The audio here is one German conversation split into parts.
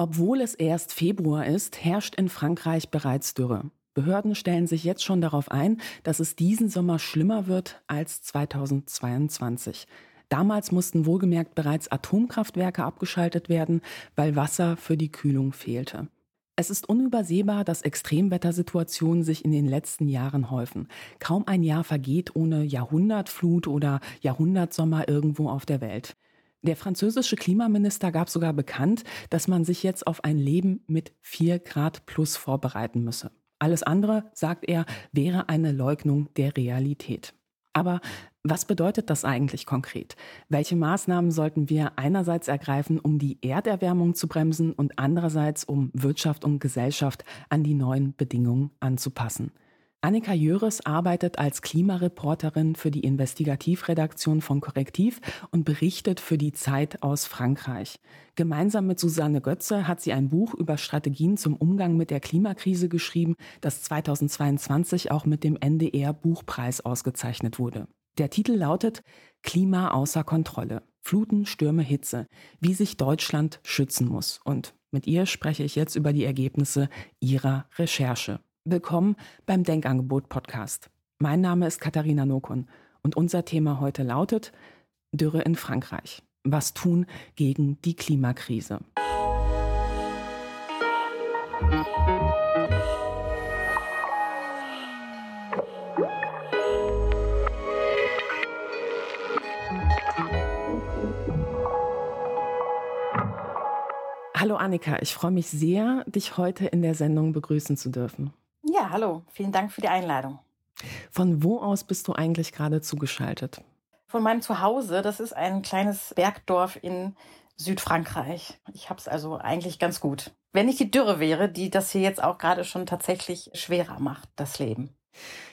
Obwohl es erst Februar ist, herrscht in Frankreich bereits Dürre. Behörden stellen sich jetzt schon darauf ein, dass es diesen Sommer schlimmer wird als 2022. Damals mussten wohlgemerkt bereits Atomkraftwerke abgeschaltet werden, weil Wasser für die Kühlung fehlte. Es ist unübersehbar, dass Extremwettersituationen sich in den letzten Jahren häufen. Kaum ein Jahr vergeht ohne Jahrhundertflut oder Jahrhundertsommer irgendwo auf der Welt. Der französische Klimaminister gab sogar bekannt, dass man sich jetzt auf ein Leben mit 4 Grad plus vorbereiten müsse. Alles andere, sagt er, wäre eine Leugnung der Realität. Aber was bedeutet das eigentlich konkret? Welche Maßnahmen sollten wir einerseits ergreifen, um die Erderwärmung zu bremsen und andererseits, um Wirtschaft und Gesellschaft an die neuen Bedingungen anzupassen? Annika Jöres arbeitet als Klimareporterin für die Investigativredaktion von Korrektiv und berichtet für die Zeit aus Frankreich. Gemeinsam mit Susanne Götze hat sie ein Buch über Strategien zum Umgang mit der Klimakrise geschrieben, das 2022 auch mit dem NDR Buchpreis ausgezeichnet wurde. Der Titel lautet Klima außer Kontrolle. Fluten, Stürme, Hitze. Wie sich Deutschland schützen muss. Und mit ihr spreche ich jetzt über die Ergebnisse ihrer Recherche. Willkommen beim Denkangebot Podcast. Mein Name ist Katharina Nokun und unser Thema heute lautet Dürre in Frankreich. Was tun gegen die Klimakrise? Hallo Annika, ich freue mich sehr, dich heute in der Sendung begrüßen zu dürfen. Ja, hallo. Vielen Dank für die Einladung. Von wo aus bist du eigentlich gerade zugeschaltet? Von meinem Zuhause. Das ist ein kleines Bergdorf in Südfrankreich. Ich habe es also eigentlich ganz gut. Wenn nicht die Dürre wäre, die das hier jetzt auch gerade schon tatsächlich schwerer macht, das Leben.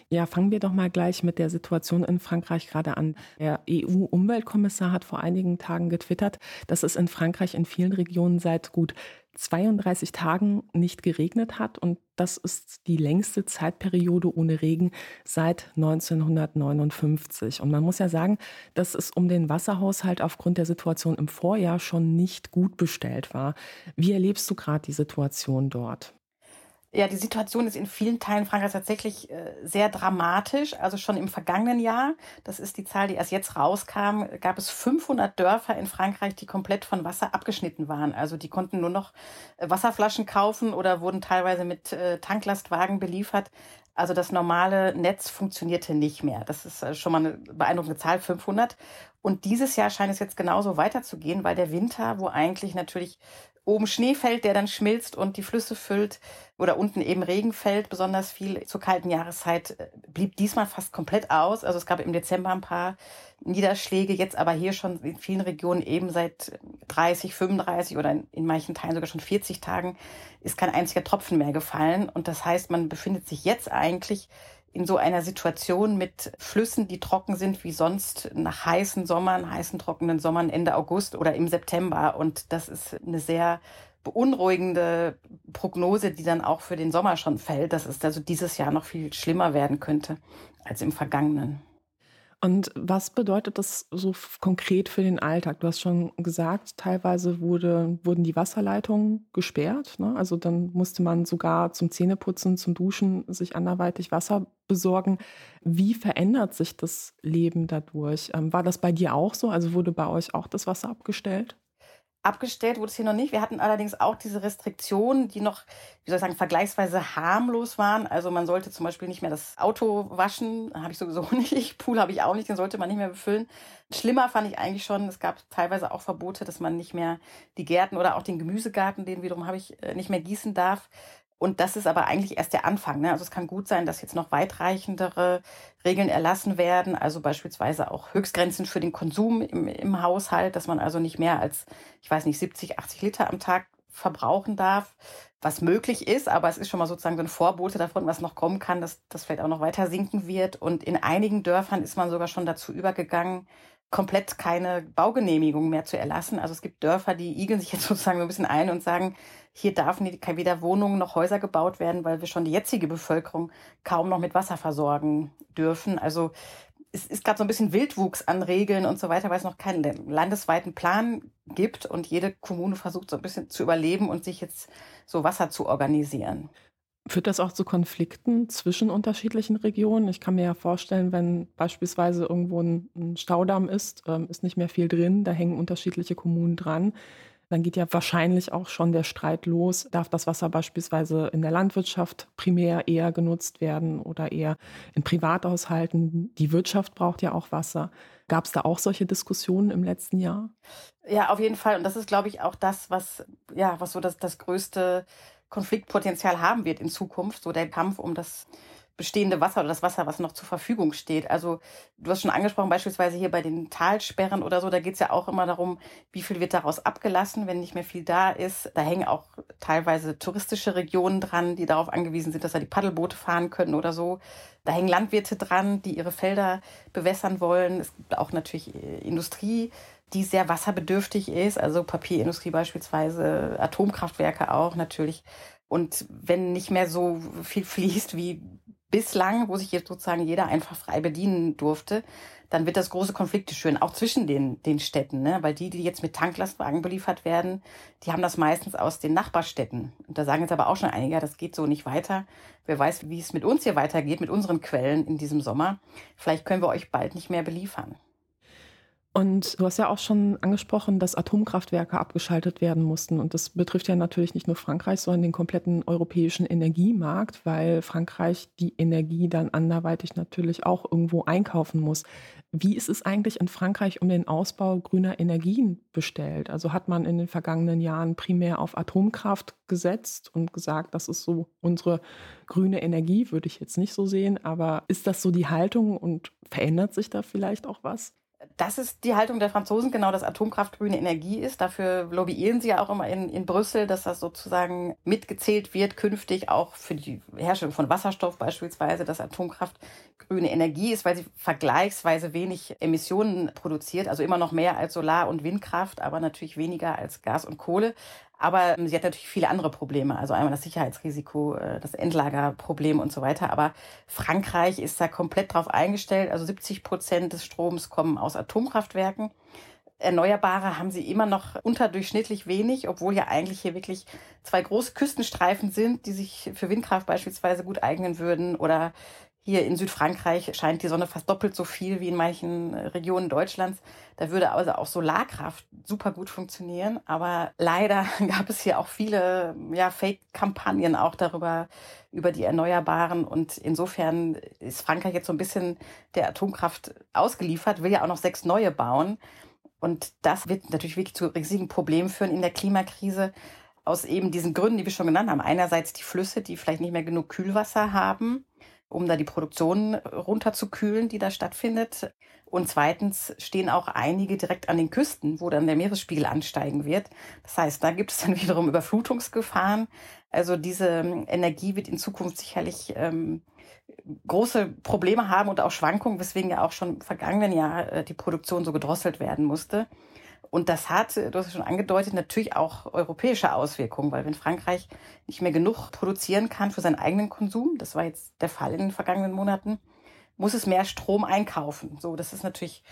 Ja, fangen wir doch mal gleich mit der Situation in Frankreich gerade an. Der EU-Umweltkommissar hat vor einigen Tagen getwittert, dass es in Frankreich in vielen Regionen seit gut 32 Tagen nicht geregnet hat und das ist die längste Zeitperiode ohne Regen seit 1959. Und man muss ja sagen, dass es um den Wasserhaushalt aufgrund der Situation im Vorjahr schon nicht gut bestellt war. Wie erlebst du gerade die Situation dort? Ja, die Situation ist in vielen Teilen Frankreichs tatsächlich äh, sehr dramatisch. Also schon im vergangenen Jahr, das ist die Zahl, die erst jetzt rauskam, gab es 500 Dörfer in Frankreich, die komplett von Wasser abgeschnitten waren. Also die konnten nur noch äh, Wasserflaschen kaufen oder wurden teilweise mit äh, Tanklastwagen beliefert. Also das normale Netz funktionierte nicht mehr. Das ist äh, schon mal eine beeindruckende Zahl, 500. Und dieses Jahr scheint es jetzt genauso weiterzugehen, weil der Winter, wo eigentlich natürlich oben Schnee fällt, der dann schmilzt und die Flüsse füllt oder unten eben Regen fällt, besonders viel zur kalten Jahreszeit, äh, blieb diesmal fast komplett aus. Also es gab im Dezember ein paar Niederschläge, jetzt aber hier schon in vielen Regionen eben seit 30, 35 oder in manchen Teilen sogar schon 40 Tagen ist kein einziger Tropfen mehr gefallen. Und das heißt, man befindet sich jetzt eigentlich in so einer Situation mit Flüssen, die trocken sind wie sonst nach heißen Sommern, heißen trockenen Sommern Ende August oder im September. Und das ist eine sehr beunruhigende Prognose, die dann auch für den Sommer schon fällt, dass es also dieses Jahr noch viel schlimmer werden könnte als im vergangenen. Und was bedeutet das so konkret für den Alltag? Du hast schon gesagt, teilweise wurde, wurden die Wasserleitungen gesperrt. Ne? Also dann musste man sogar zum Zähneputzen, zum Duschen sich anderweitig Wasser besorgen. Wie verändert sich das Leben dadurch? Ähm, war das bei dir auch so? Also wurde bei euch auch das Wasser abgestellt? Abgestellt wurde es hier noch nicht. Wir hatten allerdings auch diese Restriktionen, die noch, wie soll ich sagen, vergleichsweise harmlos waren. Also man sollte zum Beispiel nicht mehr das Auto waschen, habe ich sowieso nicht. Pool habe ich auch nicht, den sollte man nicht mehr befüllen. Schlimmer fand ich eigentlich schon, es gab teilweise auch Verbote, dass man nicht mehr die Gärten oder auch den Gemüsegarten, den wiederum habe ich äh, nicht mehr gießen darf. Und das ist aber eigentlich erst der Anfang. Ne? Also es kann gut sein, dass jetzt noch weitreichendere Regeln erlassen werden, also beispielsweise auch Höchstgrenzen für den Konsum im, im Haushalt, dass man also nicht mehr als, ich weiß nicht, 70, 80 Liter am Tag verbrauchen darf, was möglich ist, aber es ist schon mal sozusagen so ein Vorbote davon, was noch kommen kann, dass das vielleicht auch noch weiter sinken wird. Und in einigen Dörfern ist man sogar schon dazu übergegangen, komplett keine Baugenehmigung mehr zu erlassen. Also es gibt Dörfer, die igeln sich jetzt sozusagen so ein bisschen ein und sagen, hier darf weder Wohnungen noch Häuser gebaut werden, weil wir schon die jetzige Bevölkerung kaum noch mit Wasser versorgen dürfen. Also es ist gerade so ein bisschen Wildwuchs an Regeln und so weiter, weil es noch keinen landesweiten Plan gibt und jede Kommune versucht so ein bisschen zu überleben und sich jetzt so Wasser zu organisieren. Führt das auch zu Konflikten zwischen unterschiedlichen Regionen? Ich kann mir ja vorstellen, wenn beispielsweise irgendwo ein Staudamm ist, ähm, ist nicht mehr viel drin, da hängen unterschiedliche Kommunen dran. Dann geht ja wahrscheinlich auch schon der Streit los. Darf das Wasser beispielsweise in der Landwirtschaft primär eher genutzt werden oder eher in Privathaushalten? Die Wirtschaft braucht ja auch Wasser. Gab es da auch solche Diskussionen im letzten Jahr? Ja, auf jeden Fall. Und das ist, glaube ich, auch das, was, ja, was so das, das größte Konfliktpotenzial haben wird in Zukunft. So der Kampf um das bestehende Wasser oder das Wasser, was noch zur Verfügung steht. Also du hast schon angesprochen, beispielsweise hier bei den Talsperren oder so, da geht es ja auch immer darum, wie viel wird daraus abgelassen, wenn nicht mehr viel da ist. Da hängen auch teilweise touristische Regionen dran, die darauf angewiesen sind, dass da die Paddelboote fahren können oder so. Da hängen Landwirte dran, die ihre Felder bewässern wollen. Es gibt auch natürlich äh, Industrie, die sehr wasserbedürftig ist, also Papierindustrie beispielsweise, Atomkraftwerke auch natürlich. Und wenn nicht mehr so viel fließt wie bislang, wo sich jetzt sozusagen jeder einfach frei bedienen durfte, dann wird das große Konflikte schüren, auch zwischen den, den Städten, ne? weil die, die jetzt mit Tanklastwagen beliefert werden, die haben das meistens aus den Nachbarstädten. Und da sagen jetzt aber auch schon einige, das geht so nicht weiter. Wer weiß, wie es mit uns hier weitergeht, mit unseren Quellen in diesem Sommer. Vielleicht können wir euch bald nicht mehr beliefern. Und du hast ja auch schon angesprochen, dass Atomkraftwerke abgeschaltet werden mussten. Und das betrifft ja natürlich nicht nur Frankreich, sondern den kompletten europäischen Energiemarkt, weil Frankreich die Energie dann anderweitig natürlich auch irgendwo einkaufen muss. Wie ist es eigentlich in Frankreich um den Ausbau grüner Energien bestellt? Also hat man in den vergangenen Jahren primär auf Atomkraft gesetzt und gesagt, das ist so unsere grüne Energie, würde ich jetzt nicht so sehen. Aber ist das so die Haltung und verändert sich da vielleicht auch was? Das ist die Haltung der Franzosen, genau, dass Atomkraft grüne Energie ist. Dafür lobbyieren sie ja auch immer in, in Brüssel, dass das sozusagen mitgezählt wird, künftig auch für die Herstellung von Wasserstoff beispielsweise, dass Atomkraft grüne Energie ist, weil sie vergleichsweise wenig Emissionen produziert, also immer noch mehr als Solar- und Windkraft, aber natürlich weniger als Gas und Kohle. Aber sie hat natürlich viele andere Probleme. Also einmal das Sicherheitsrisiko, äh, das Endlagerproblem und so weiter. Aber Frankreich ist da komplett drauf eingestellt. Also 70 Prozent des Stroms kommen aus Atomkraftwerken. Erneuerbare haben sie immer noch unterdurchschnittlich wenig, obwohl ja eigentlich hier wirklich zwei große Küstenstreifen sind, die sich für Windkraft beispielsweise gut eignen würden oder hier in Südfrankreich scheint die Sonne fast doppelt so viel wie in manchen Regionen Deutschlands. Da würde also auch Solarkraft super gut funktionieren. Aber leider gab es hier auch viele ja, Fake-Kampagnen auch darüber, über die Erneuerbaren. Und insofern ist Frankreich jetzt so ein bisschen der Atomkraft ausgeliefert, will ja auch noch sechs neue bauen. Und das wird natürlich wirklich zu riesigen Problemen führen in der Klimakrise aus eben diesen Gründen, die wir schon genannt haben. Einerseits die Flüsse, die vielleicht nicht mehr genug Kühlwasser haben um da die Produktion runterzukühlen, die da stattfindet. Und zweitens stehen auch einige direkt an den Küsten, wo dann der Meeresspiegel ansteigen wird. Das heißt, da gibt es dann wiederum Überflutungsgefahren. Also diese Energie wird in Zukunft sicherlich ähm, große Probleme haben und auch Schwankungen, weswegen ja auch schon im vergangenen Jahr äh, die Produktion so gedrosselt werden musste. Und das hat, du hast es schon angedeutet, natürlich auch europäische Auswirkungen, weil wenn Frankreich nicht mehr genug produzieren kann für seinen eigenen Konsum, das war jetzt der Fall in den vergangenen Monaten, muss es mehr Strom einkaufen. So, das ist natürlich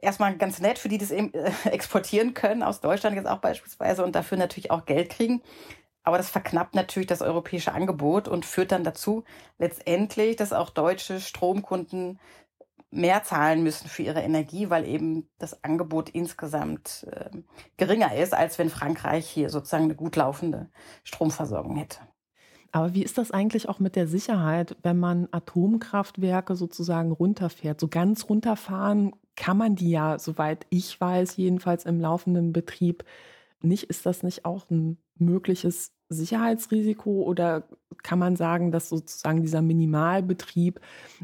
erstmal ganz nett für die, die das eben, äh, exportieren können, aus Deutschland jetzt auch beispielsweise und dafür natürlich auch Geld kriegen. Aber das verknappt natürlich das europäische Angebot und führt dann dazu letztendlich, dass auch deutsche Stromkunden mehr zahlen müssen für ihre Energie, weil eben das Angebot insgesamt äh, geringer ist, als wenn Frankreich hier sozusagen eine gut laufende Stromversorgung hätte. Aber wie ist das eigentlich auch mit der Sicherheit, wenn man Atomkraftwerke sozusagen runterfährt? So ganz runterfahren kann man die ja, soweit ich weiß, jedenfalls im laufenden Betrieb nicht. Ist das nicht auch ein mögliches Sicherheitsrisiko oder kann man sagen, dass sozusagen dieser Minimalbetrieb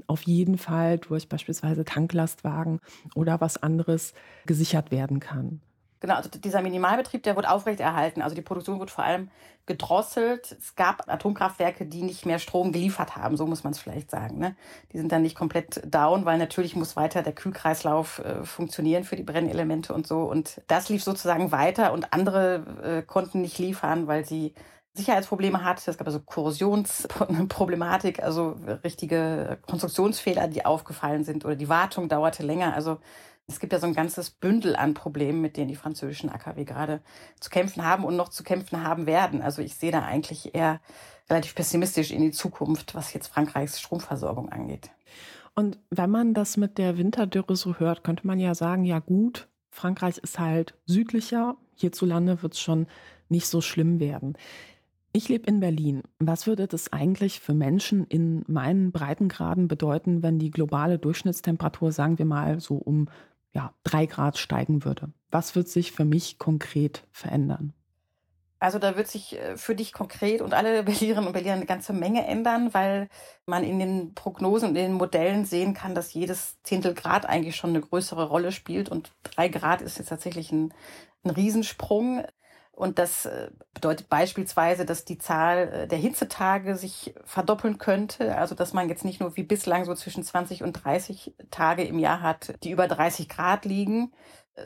auf jeden Fall durch beispielsweise Tanklastwagen oder was anderes gesichert werden kann? Genau, also dieser Minimalbetrieb, der wird aufrechterhalten. Also die Produktion wird vor allem gedrosselt. Es gab Atomkraftwerke, die nicht mehr Strom geliefert haben, so muss man es vielleicht sagen. Ne? Die sind dann nicht komplett down, weil natürlich muss weiter der Kühlkreislauf äh, funktionieren für die Brennelemente und so. Und das lief sozusagen weiter und andere äh, konnten nicht liefern, weil sie Sicherheitsprobleme hat. Es gab also Korrosionsproblematik, also richtige Konstruktionsfehler, die aufgefallen sind oder die Wartung dauerte länger. Also es gibt ja so ein ganzes Bündel an Problemen, mit denen die französischen AKW gerade zu kämpfen haben und noch zu kämpfen haben werden. Also ich sehe da eigentlich eher relativ pessimistisch in die Zukunft, was jetzt Frankreichs Stromversorgung angeht. Und wenn man das mit der Winterdürre so hört, könnte man ja sagen, ja gut, Frankreich ist halt südlicher, hierzulande wird es schon nicht so schlimm werden. Ich lebe in Berlin. Was würde das eigentlich für Menschen in meinen Breitengraden bedeuten, wenn die globale Durchschnittstemperatur, sagen wir mal, so um ja, drei Grad steigen würde? Was wird sich für mich konkret verändern? Also da wird sich äh, für dich konkret und alle Berlinerinnen und Berliner eine ganze Menge ändern, weil man in den Prognosen und in den Modellen sehen kann, dass jedes Zehntel Grad eigentlich schon eine größere Rolle spielt und drei Grad ist jetzt tatsächlich ein, ein Riesensprung. Und das äh, bedeutet beispielsweise, dass die Zahl äh, der Hitzetage sich verdoppeln könnte. Also dass man jetzt nicht nur wie bislang so zwischen 20 und 30 Tage im Jahr hat, die über 30 Grad liegen,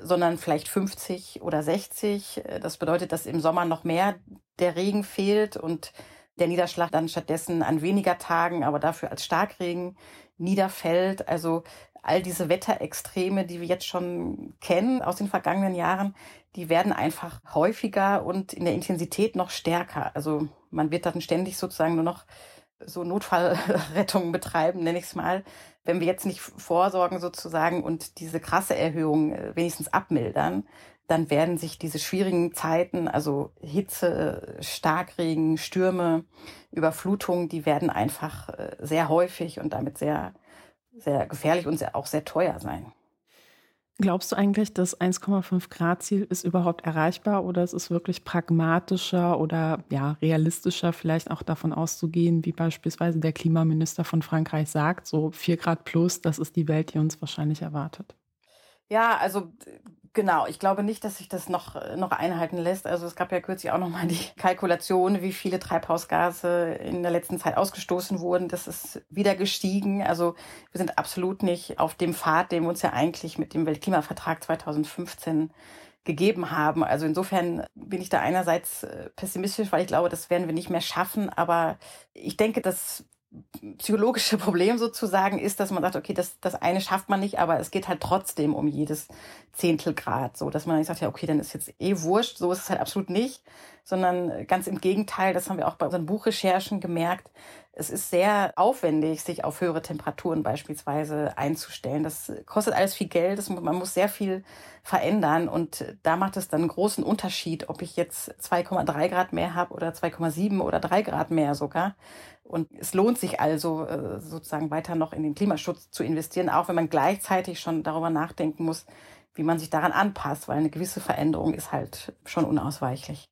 sondern vielleicht 50 oder 60. Das bedeutet, dass im Sommer noch mehr der Regen fehlt und der Niederschlag dann stattdessen an weniger Tagen, aber dafür als Starkregen niederfällt. Also all diese Wetterextreme, die wir jetzt schon kennen aus den vergangenen Jahren, die werden einfach häufiger und in der Intensität noch stärker. Also man wird dann ständig sozusagen nur noch so Notfallrettung betreiben, nenne ich es mal. Wenn wir jetzt nicht vorsorgen sozusagen und diese krasse Erhöhung äh, wenigstens abmildern, dann werden sich diese schwierigen Zeiten, also Hitze, Starkregen, Stürme, Überflutungen, die werden einfach äh, sehr häufig und damit sehr, sehr gefährlich und sehr, auch sehr teuer sein. Glaubst du eigentlich, das 1,5 Grad Ziel ist überhaupt erreichbar oder ist es wirklich pragmatischer oder ja, realistischer vielleicht auch davon auszugehen, wie beispielsweise der Klimaminister von Frankreich sagt, so 4 Grad plus, das ist die Welt, die uns wahrscheinlich erwartet? Ja, also Genau, ich glaube nicht, dass sich das noch, noch einhalten lässt. Also es gab ja kürzlich auch nochmal die Kalkulation, wie viele Treibhausgase in der letzten Zeit ausgestoßen wurden. Das ist wieder gestiegen. Also wir sind absolut nicht auf dem Pfad, den wir uns ja eigentlich mit dem Weltklimavertrag 2015 gegeben haben. Also insofern bin ich da einerseits äh, pessimistisch, weil ich glaube, das werden wir nicht mehr schaffen. Aber ich denke, dass psychologische Problem sozusagen ist, dass man sagt, okay, das, das eine schafft man nicht, aber es geht halt trotzdem um jedes Zehntel Grad, so dass man nicht sagt, ja, okay, dann ist jetzt eh wurscht, so ist es halt absolut nicht, sondern ganz im Gegenteil, das haben wir auch bei unseren Buchrecherchen gemerkt, es ist sehr aufwendig, sich auf höhere Temperaturen beispielsweise einzustellen. Das kostet alles viel Geld, das, man muss sehr viel verändern und da macht es dann einen großen Unterschied, ob ich jetzt 2,3 Grad mehr habe oder 2,7 oder 3 Grad mehr sogar. Und es lohnt sich also äh, sozusagen weiter noch in den Klimaschutz zu investieren, auch wenn man gleichzeitig schon darüber nachdenken muss, wie man sich daran anpasst, weil eine gewisse Veränderung ist halt schon unausweichlich.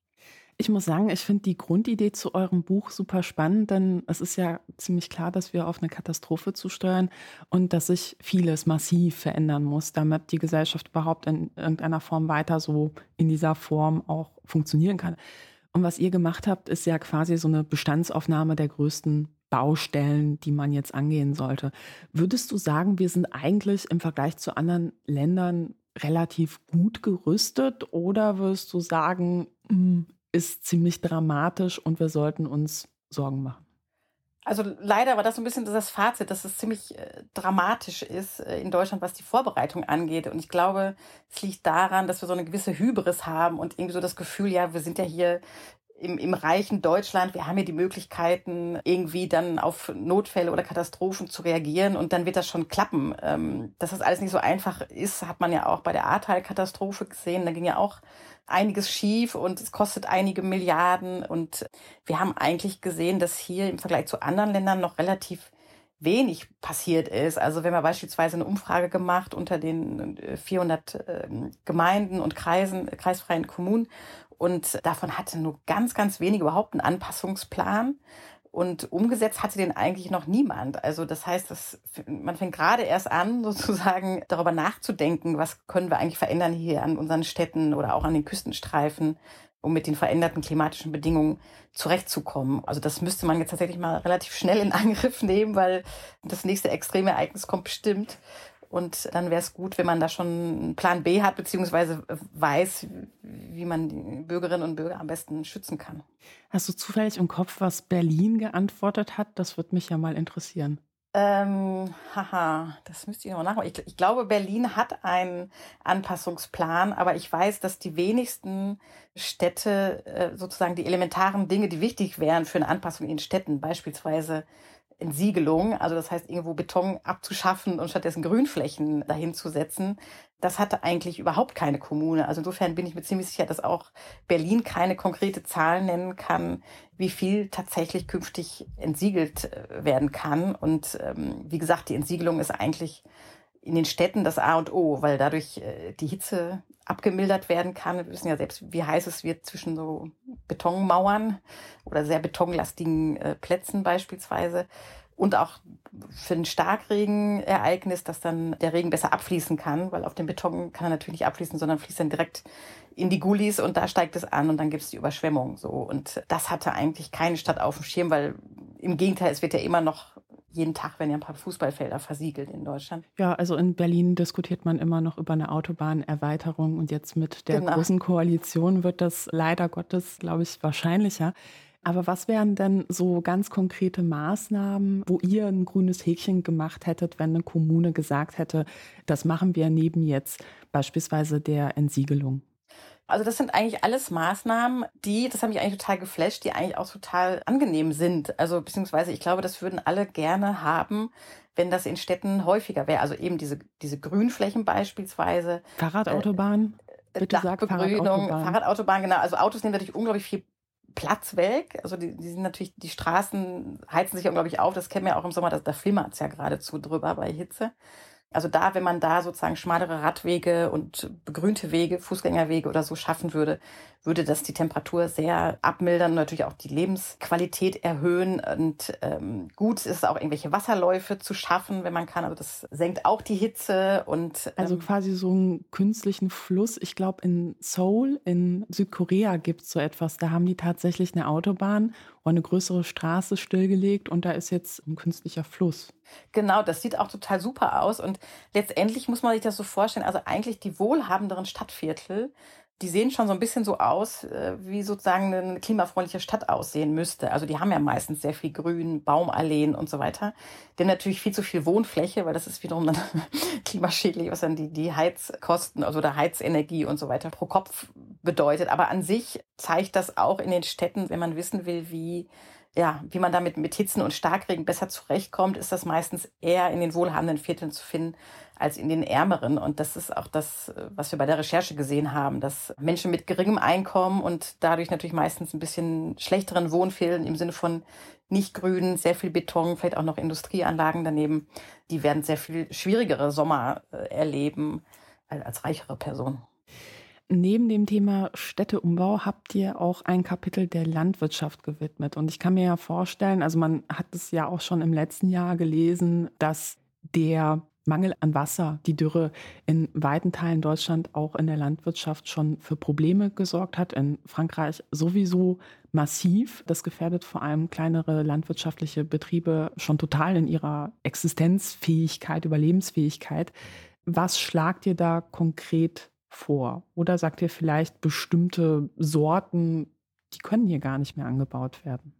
Ich muss sagen, ich finde die Grundidee zu eurem Buch super spannend, denn es ist ja ziemlich klar, dass wir auf eine Katastrophe zusteuern und dass sich vieles massiv verändern muss, damit die Gesellschaft überhaupt in irgendeiner Form weiter so in dieser Form auch funktionieren kann. Und was ihr gemacht habt, ist ja quasi so eine Bestandsaufnahme der größten Baustellen, die man jetzt angehen sollte. Würdest du sagen, wir sind eigentlich im Vergleich zu anderen Ländern relativ gut gerüstet oder würdest du sagen, hm, ist ziemlich dramatisch und wir sollten uns Sorgen machen. Also leider war das so ein bisschen das Fazit, dass es ziemlich äh, dramatisch ist äh, in Deutschland, was die Vorbereitung angeht. Und ich glaube, es liegt daran, dass wir so eine gewisse Hybris haben und irgendwie so das Gefühl, ja, wir sind ja hier im, im reichen Deutschland, wir haben hier die Möglichkeiten, irgendwie dann auf Notfälle oder Katastrophen zu reagieren und dann wird das schon klappen. Ähm, dass das alles nicht so einfach ist, hat man ja auch bei der Ahrtal-Katastrophe gesehen. Da ging ja auch einiges schief und es kostet einige Milliarden. Und wir haben eigentlich gesehen, dass hier im Vergleich zu anderen Ländern noch relativ wenig passiert ist. Also wenn man beispielsweise eine Umfrage gemacht unter den 400 äh, ähm, Gemeinden und Kreisen, kreisfreien Kommunen und davon hatte nur ganz, ganz wenig überhaupt einen Anpassungsplan. Und umgesetzt hatte den eigentlich noch niemand. Also das heißt, dass man fängt gerade erst an, sozusagen darüber nachzudenken, was können wir eigentlich verändern hier an unseren Städten oder auch an den Küstenstreifen, um mit den veränderten klimatischen Bedingungen zurechtzukommen. Also das müsste man jetzt tatsächlich mal relativ schnell in Angriff nehmen, weil das nächste Extremereignis kommt bestimmt. Und dann wäre es gut, wenn man da schon einen Plan B hat, beziehungsweise weiß, wie man die Bürgerinnen und Bürger am besten schützen kann. Hast du zufällig im Kopf, was Berlin geantwortet hat? Das würde mich ja mal interessieren. Ähm, haha, das müsste ich noch nachmachen. Ich, ich, glaube, Berlin hat einen Anpassungsplan, aber ich weiß, dass die wenigsten Städte äh, sozusagen die elementaren Dinge, die wichtig wären für eine Anpassung in Städten, beispielsweise Entsiegelung, also das heißt irgendwo Beton abzuschaffen und stattdessen Grünflächen dahin zu setzen, das hatte eigentlich überhaupt keine Kommune. Also insofern bin ich mir ziemlich sicher, dass auch Berlin keine konkrete Zahl nennen kann, wie viel tatsächlich künftig entsiegelt äh, werden kann. Und ähm, wie gesagt, die Entsiegelung ist eigentlich in den Städten das A und O, weil dadurch äh, die Hitze abgemildert werden kann. Wir wissen ja selbst, wie heiß es wird zwischen so Betonmauern oder sehr betonlastigen äh, Plätzen beispielsweise. Und auch für ein Starkregenereignis, dass dann der Regen besser abfließen kann, weil auf dem Beton kann er natürlich nicht abfließen, sondern fließt dann direkt in die Gullis und da steigt es an und dann gibt es die Überschwemmung. So. Und das hatte eigentlich keine Stadt auf dem Schirm, weil im Gegenteil, es wird ja immer noch jeden Tag werden ja ein paar Fußballfelder versiegelt in Deutschland. Ja, also in Berlin diskutiert man immer noch über eine Autobahnerweiterung und jetzt mit der genau. großen Koalition wird das leider Gottes, glaube ich, wahrscheinlicher. Aber was wären denn so ganz konkrete Maßnahmen, wo ihr ein grünes Häkchen gemacht hättet, wenn eine Kommune gesagt hätte, das machen wir neben jetzt beispielsweise der Entsiegelung? Also das sind eigentlich alles Maßnahmen, die, das hat mich eigentlich total geflasht, die eigentlich auch total angenehm sind. Also beziehungsweise ich glaube, das würden alle gerne haben, wenn das in Städten häufiger wäre. Also eben diese, diese Grünflächen beispielsweise. Fahrradautobahn? Äh, Bitte sag Fahrradautobahn. Fahrradautobahn, genau. Also Autos nehmen natürlich unglaublich viel Platz weg. Also die, die sind natürlich, die Straßen heizen sich unglaublich auf. Das kennen wir ja auch im Sommer, da, da flimmert es ja geradezu drüber bei Hitze. Also da, wenn man da sozusagen schmalere Radwege und begrünte Wege, Fußgängerwege oder so schaffen würde, würde das die Temperatur sehr abmildern und natürlich auch die Lebensqualität erhöhen. Und ähm, gut ist es auch, irgendwelche Wasserläufe zu schaffen, wenn man kann. Also das senkt auch die Hitze und ähm, also quasi so einen künstlichen Fluss. Ich glaube, in Seoul in Südkorea gibt es so etwas. Da haben die tatsächlich eine Autobahn und eine größere Straße stillgelegt und da ist jetzt ein künstlicher Fluss. Genau, das sieht auch total super aus. Und letztendlich muss man sich das so vorstellen, also eigentlich die wohlhabenderen Stadtviertel, die sehen schon so ein bisschen so aus, äh, wie sozusagen eine klimafreundliche Stadt aussehen müsste. Also die haben ja meistens sehr viel Grün, Baumalleen und so weiter. Haben natürlich viel zu viel Wohnfläche, weil das ist wiederum dann klimaschädlich, was dann die, die Heizkosten, also der Heizenergie und so weiter pro Kopf bedeutet. Aber an sich zeigt das auch in den Städten, wenn man wissen will, wie ja, wie man damit mit Hitzen und Starkregen besser zurechtkommt, ist das meistens eher in den wohlhabenden Vierteln zu finden als in den ärmeren. Und das ist auch das, was wir bei der Recherche gesehen haben, dass Menschen mit geringem Einkommen und dadurch natürlich meistens ein bisschen schlechteren Wohnfehlen im Sinne von nicht grün, sehr viel Beton, vielleicht auch noch Industrieanlagen daneben, die werden sehr viel schwierigere Sommer äh, erleben als reichere Personen. Neben dem Thema Städteumbau habt ihr auch ein Kapitel der Landwirtschaft gewidmet. Und ich kann mir ja vorstellen, also man hat es ja auch schon im letzten Jahr gelesen, dass der Mangel an Wasser, die Dürre in weiten Teilen Deutschland auch in der Landwirtschaft schon für Probleme gesorgt hat. In Frankreich sowieso massiv. Das gefährdet vor allem kleinere landwirtschaftliche Betriebe schon total in ihrer Existenzfähigkeit, Überlebensfähigkeit. Was schlagt ihr da konkret vor? Oder sagt ihr vielleicht bestimmte Sorten, die können hier gar nicht mehr angebaut werden?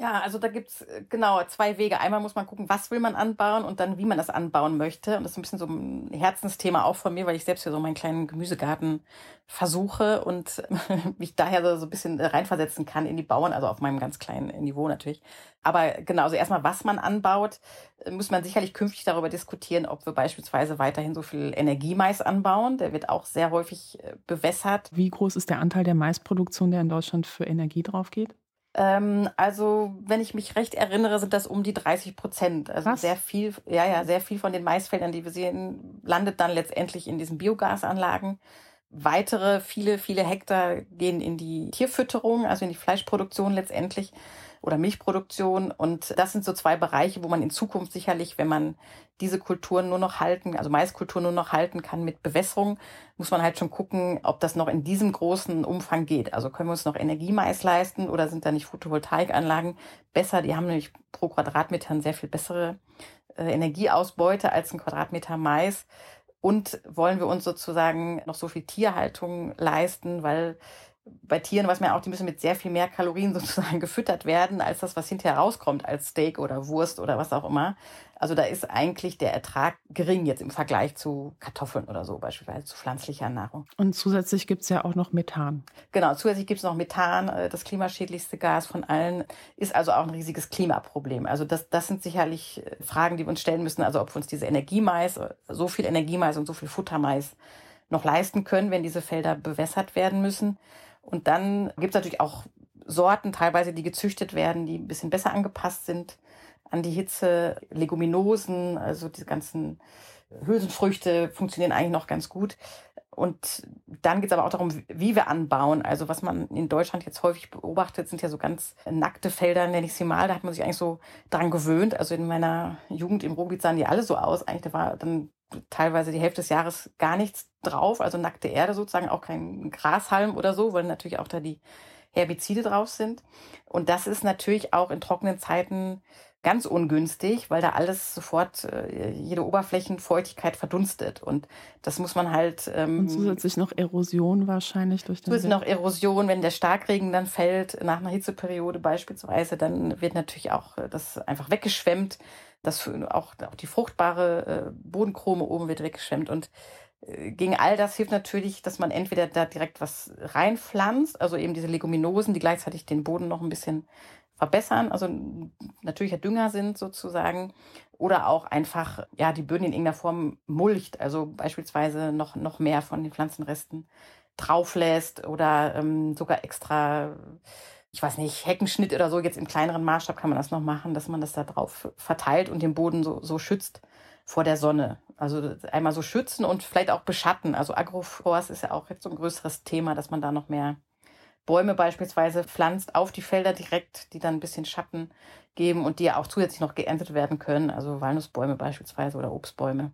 Ja, also da gibt's äh, genau zwei Wege. Einmal muss man gucken, was will man anbauen und dann, wie man das anbauen möchte. Und das ist ein bisschen so ein Herzensthema auch von mir, weil ich selbst hier so meinen kleinen Gemüsegarten versuche und mich daher so ein bisschen reinversetzen kann in die Bauern, also auf meinem ganz kleinen Niveau natürlich. Aber genau, also erstmal, was man anbaut, äh, muss man sicherlich künftig darüber diskutieren, ob wir beispielsweise weiterhin so viel Energiemais anbauen. Der wird auch sehr häufig äh, bewässert. Wie groß ist der Anteil der Maisproduktion, der in Deutschland für Energie drauf geht? Ähm, also, wenn ich mich recht erinnere, sind das um die 30 Prozent. Also Was? sehr viel, ja, ja, sehr viel von den Maisfeldern, die wir sehen, landet dann letztendlich in diesen Biogasanlagen. Weitere viele, viele Hektar gehen in die Tierfütterung, also in die Fleischproduktion letztendlich. Oder Milchproduktion. Und das sind so zwei Bereiche, wo man in Zukunft sicherlich, wenn man diese Kulturen nur noch halten, also Maiskulturen nur noch halten kann mit Bewässerung, muss man halt schon gucken, ob das noch in diesem großen Umfang geht. Also können wir uns noch Energiemais leisten oder sind da nicht Photovoltaikanlagen besser? Die haben nämlich pro Quadratmeter eine sehr viel bessere äh, Energieausbeute als ein Quadratmeter Mais. Und wollen wir uns sozusagen noch so viel Tierhaltung leisten, weil bei Tieren weiß man ja auch, die müssen mit sehr viel mehr Kalorien sozusagen gefüttert werden, als das, was hinterher rauskommt, als Steak oder Wurst oder was auch immer. Also da ist eigentlich der Ertrag gering jetzt im Vergleich zu Kartoffeln oder so, beispielsweise zu pflanzlicher Nahrung. Und zusätzlich gibt es ja auch noch Methan. Genau, zusätzlich gibt es noch Methan, äh, das klimaschädlichste Gas von allen, ist also auch ein riesiges Klimaproblem. Also das, das sind sicherlich äh, Fragen, die wir uns stellen müssen. Also ob wir uns diese Energiemais, äh, so viel Energiemais und so viel Futtermais noch leisten können, wenn diese Felder bewässert werden müssen. Und dann gibt es natürlich auch Sorten, teilweise, die gezüchtet werden, die ein bisschen besser angepasst sind an die Hitze. Leguminosen, also diese ganzen Hülsenfrüchte funktionieren eigentlich noch ganz gut. Und dann geht es aber auch darum, wie wir anbauen. Also was man in Deutschland jetzt häufig beobachtet, sind ja so ganz nackte Felder, nenne ich sie mal. Da hat man sich eigentlich so dran gewöhnt. Also in meiner Jugend im Ruhrgebiet sahen die alle so aus. Eigentlich da war dann teilweise die Hälfte des Jahres gar nichts drauf, also nackte Erde sozusagen, auch kein Grashalm oder so, weil natürlich auch da die Herbizide drauf sind. Und das ist natürlich auch in trockenen Zeiten ganz ungünstig, weil da alles sofort, äh, jede Oberflächenfeuchtigkeit verdunstet. Und das muss man halt. Ähm, Und zusätzlich noch Erosion wahrscheinlich durch den. Zusätzlich noch Erosion, wenn der Starkregen dann fällt, nach einer Hitzeperiode beispielsweise, dann wird natürlich auch äh, das einfach weggeschwemmt das auch, auch die fruchtbare äh, Bodenchrome oben wird weggeschwemmt und gegen all das hilft natürlich, dass man entweder da direkt was reinpflanzt, also eben diese Leguminosen, die gleichzeitig den Boden noch ein bisschen verbessern, also natürlicher Dünger sind sozusagen, oder auch einfach ja die Böden in irgendeiner Form mulcht, also beispielsweise noch noch mehr von den Pflanzenresten drauflässt oder ähm, sogar extra ich weiß nicht, Heckenschnitt oder so, jetzt im kleineren Maßstab kann man das noch machen, dass man das da drauf verteilt und den Boden so, so schützt vor der Sonne. Also einmal so schützen und vielleicht auch beschatten. Also Agroforst ist ja auch jetzt so ein größeres Thema, dass man da noch mehr Bäume beispielsweise pflanzt auf die Felder direkt, die dann ein bisschen Schatten geben und die ja auch zusätzlich noch geerntet werden können. Also Walnussbäume beispielsweise oder Obstbäume.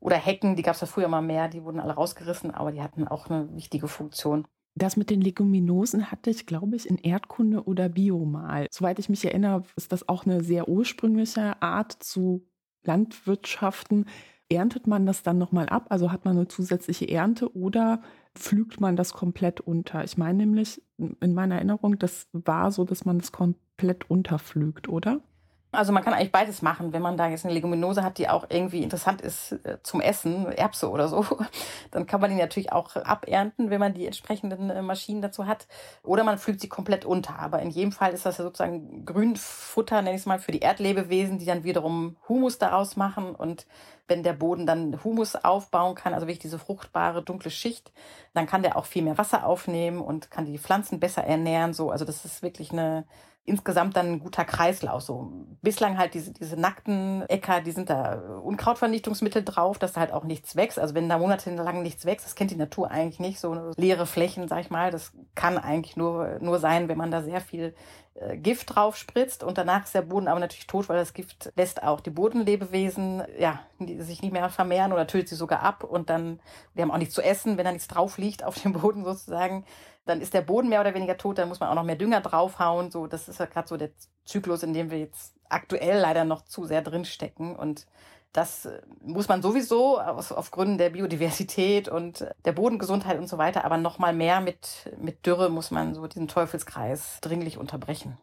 Oder Hecken, die gab es ja früher mal mehr, die wurden alle rausgerissen, aber die hatten auch eine wichtige Funktion. Das mit den Leguminosen hatte ich, glaube ich, in Erdkunde oder Bio mal. Soweit ich mich erinnere, ist das auch eine sehr ursprüngliche Art zu Landwirtschaften. Erntet man das dann nochmal ab? Also hat man eine zusätzliche Ernte oder pflügt man das komplett unter? Ich meine nämlich, in meiner Erinnerung, das war so, dass man das komplett unterpflügt, oder? Also man kann eigentlich beides machen, wenn man da jetzt eine Leguminose hat, die auch irgendwie interessant ist äh, zum Essen, Erbse oder so, dann kann man die natürlich auch abernten, wenn man die entsprechenden äh, Maschinen dazu hat. Oder man pflügt sie komplett unter. Aber in jedem Fall ist das ja sozusagen Grünfutter, nenne ich es mal, für die Erdlebewesen, die dann wiederum Humus daraus machen. Und wenn der Boden dann Humus aufbauen kann, also wirklich diese fruchtbare dunkle Schicht, dann kann der auch viel mehr Wasser aufnehmen und kann die Pflanzen besser ernähren. So, also das ist wirklich eine insgesamt dann ein guter Kreislauf. So bislang halt diese, diese nackten Äcker, die sind da Unkrautvernichtungsmittel drauf, dass da halt auch nichts wächst. Also wenn da monatelang nichts wächst, das kennt die Natur eigentlich nicht, so leere Flächen, sag ich mal, das kann eigentlich nur, nur sein, wenn man da sehr viel äh, Gift drauf spritzt und danach ist der Boden aber natürlich tot, weil das Gift lässt auch die Bodenlebewesen ja sich nicht mehr vermehren oder tötet sie sogar ab und dann die haben auch nichts zu essen, wenn da nichts drauf liegt auf dem Boden sozusagen, dann ist der Boden mehr oder weniger tot, dann muss man auch noch mehr Dünger draufhauen, so das ist ja gerade so der Zyklus, in dem wir jetzt aktuell leider noch zu sehr drin stecken und das äh, muss man sowieso aus, auf Gründen der Biodiversität und der Bodengesundheit und so weiter, aber noch mal mehr mit, mit Dürre muss man so diesen Teufelskreis dringlich unterbrechen.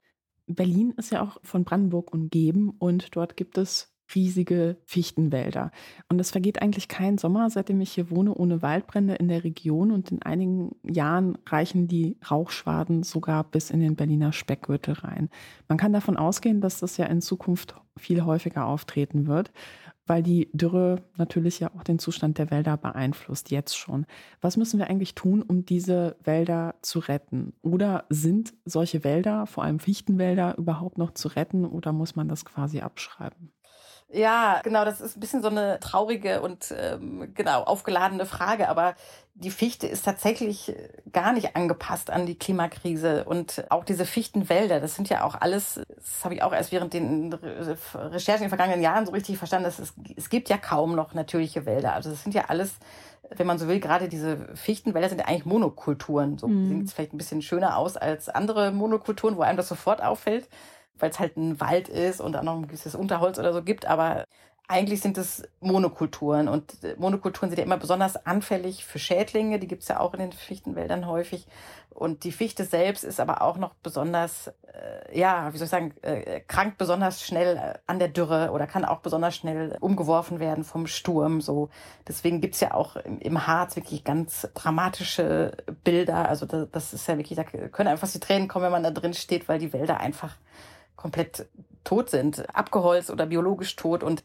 Berlin ist ja auch von Brandenburg umgeben und dort gibt es riesige Fichtenwälder. Und es vergeht eigentlich kein Sommer, seitdem ich hier wohne, ohne Waldbrände in der Region. Und in einigen Jahren reichen die Rauchschwaden sogar bis in den Berliner Speckgürtel rein. Man kann davon ausgehen, dass das ja in Zukunft viel häufiger auftreten wird weil die Dürre natürlich ja auch den Zustand der Wälder beeinflusst, jetzt schon. Was müssen wir eigentlich tun, um diese Wälder zu retten? Oder sind solche Wälder, vor allem Fichtenwälder, überhaupt noch zu retten oder muss man das quasi abschreiben? Ja, genau, das ist ein bisschen so eine traurige und ähm, genau aufgeladene Frage, aber die Fichte ist tatsächlich gar nicht angepasst an die Klimakrise und auch diese Fichtenwälder, das sind ja auch alles, das habe ich auch erst während den Recherchen in den vergangenen Jahren so richtig verstanden, dass es, es gibt ja kaum noch natürliche Wälder. Also das sind ja alles wenn man so will, gerade diese Fichtenwälder sind ja eigentlich Monokulturen. So mhm. sieht vielleicht ein bisschen schöner aus als andere Monokulturen, wo einem das sofort auffällt weil es halt ein Wald ist und auch noch ein gewisses Unterholz oder so gibt, aber eigentlich sind es Monokulturen und Monokulturen sind ja immer besonders anfällig für Schädlinge, die gibt es ja auch in den Fichtenwäldern häufig und die Fichte selbst ist aber auch noch besonders, äh, ja, wie soll ich sagen, äh, krankt besonders schnell an der Dürre oder kann auch besonders schnell umgeworfen werden vom Sturm. So, deswegen gibt's ja auch im, im Harz wirklich ganz dramatische Bilder. Also das, das ist ja wirklich, da können einfach die Tränen kommen, wenn man da drin steht, weil die Wälder einfach komplett tot sind, abgeholzt oder biologisch tot. Und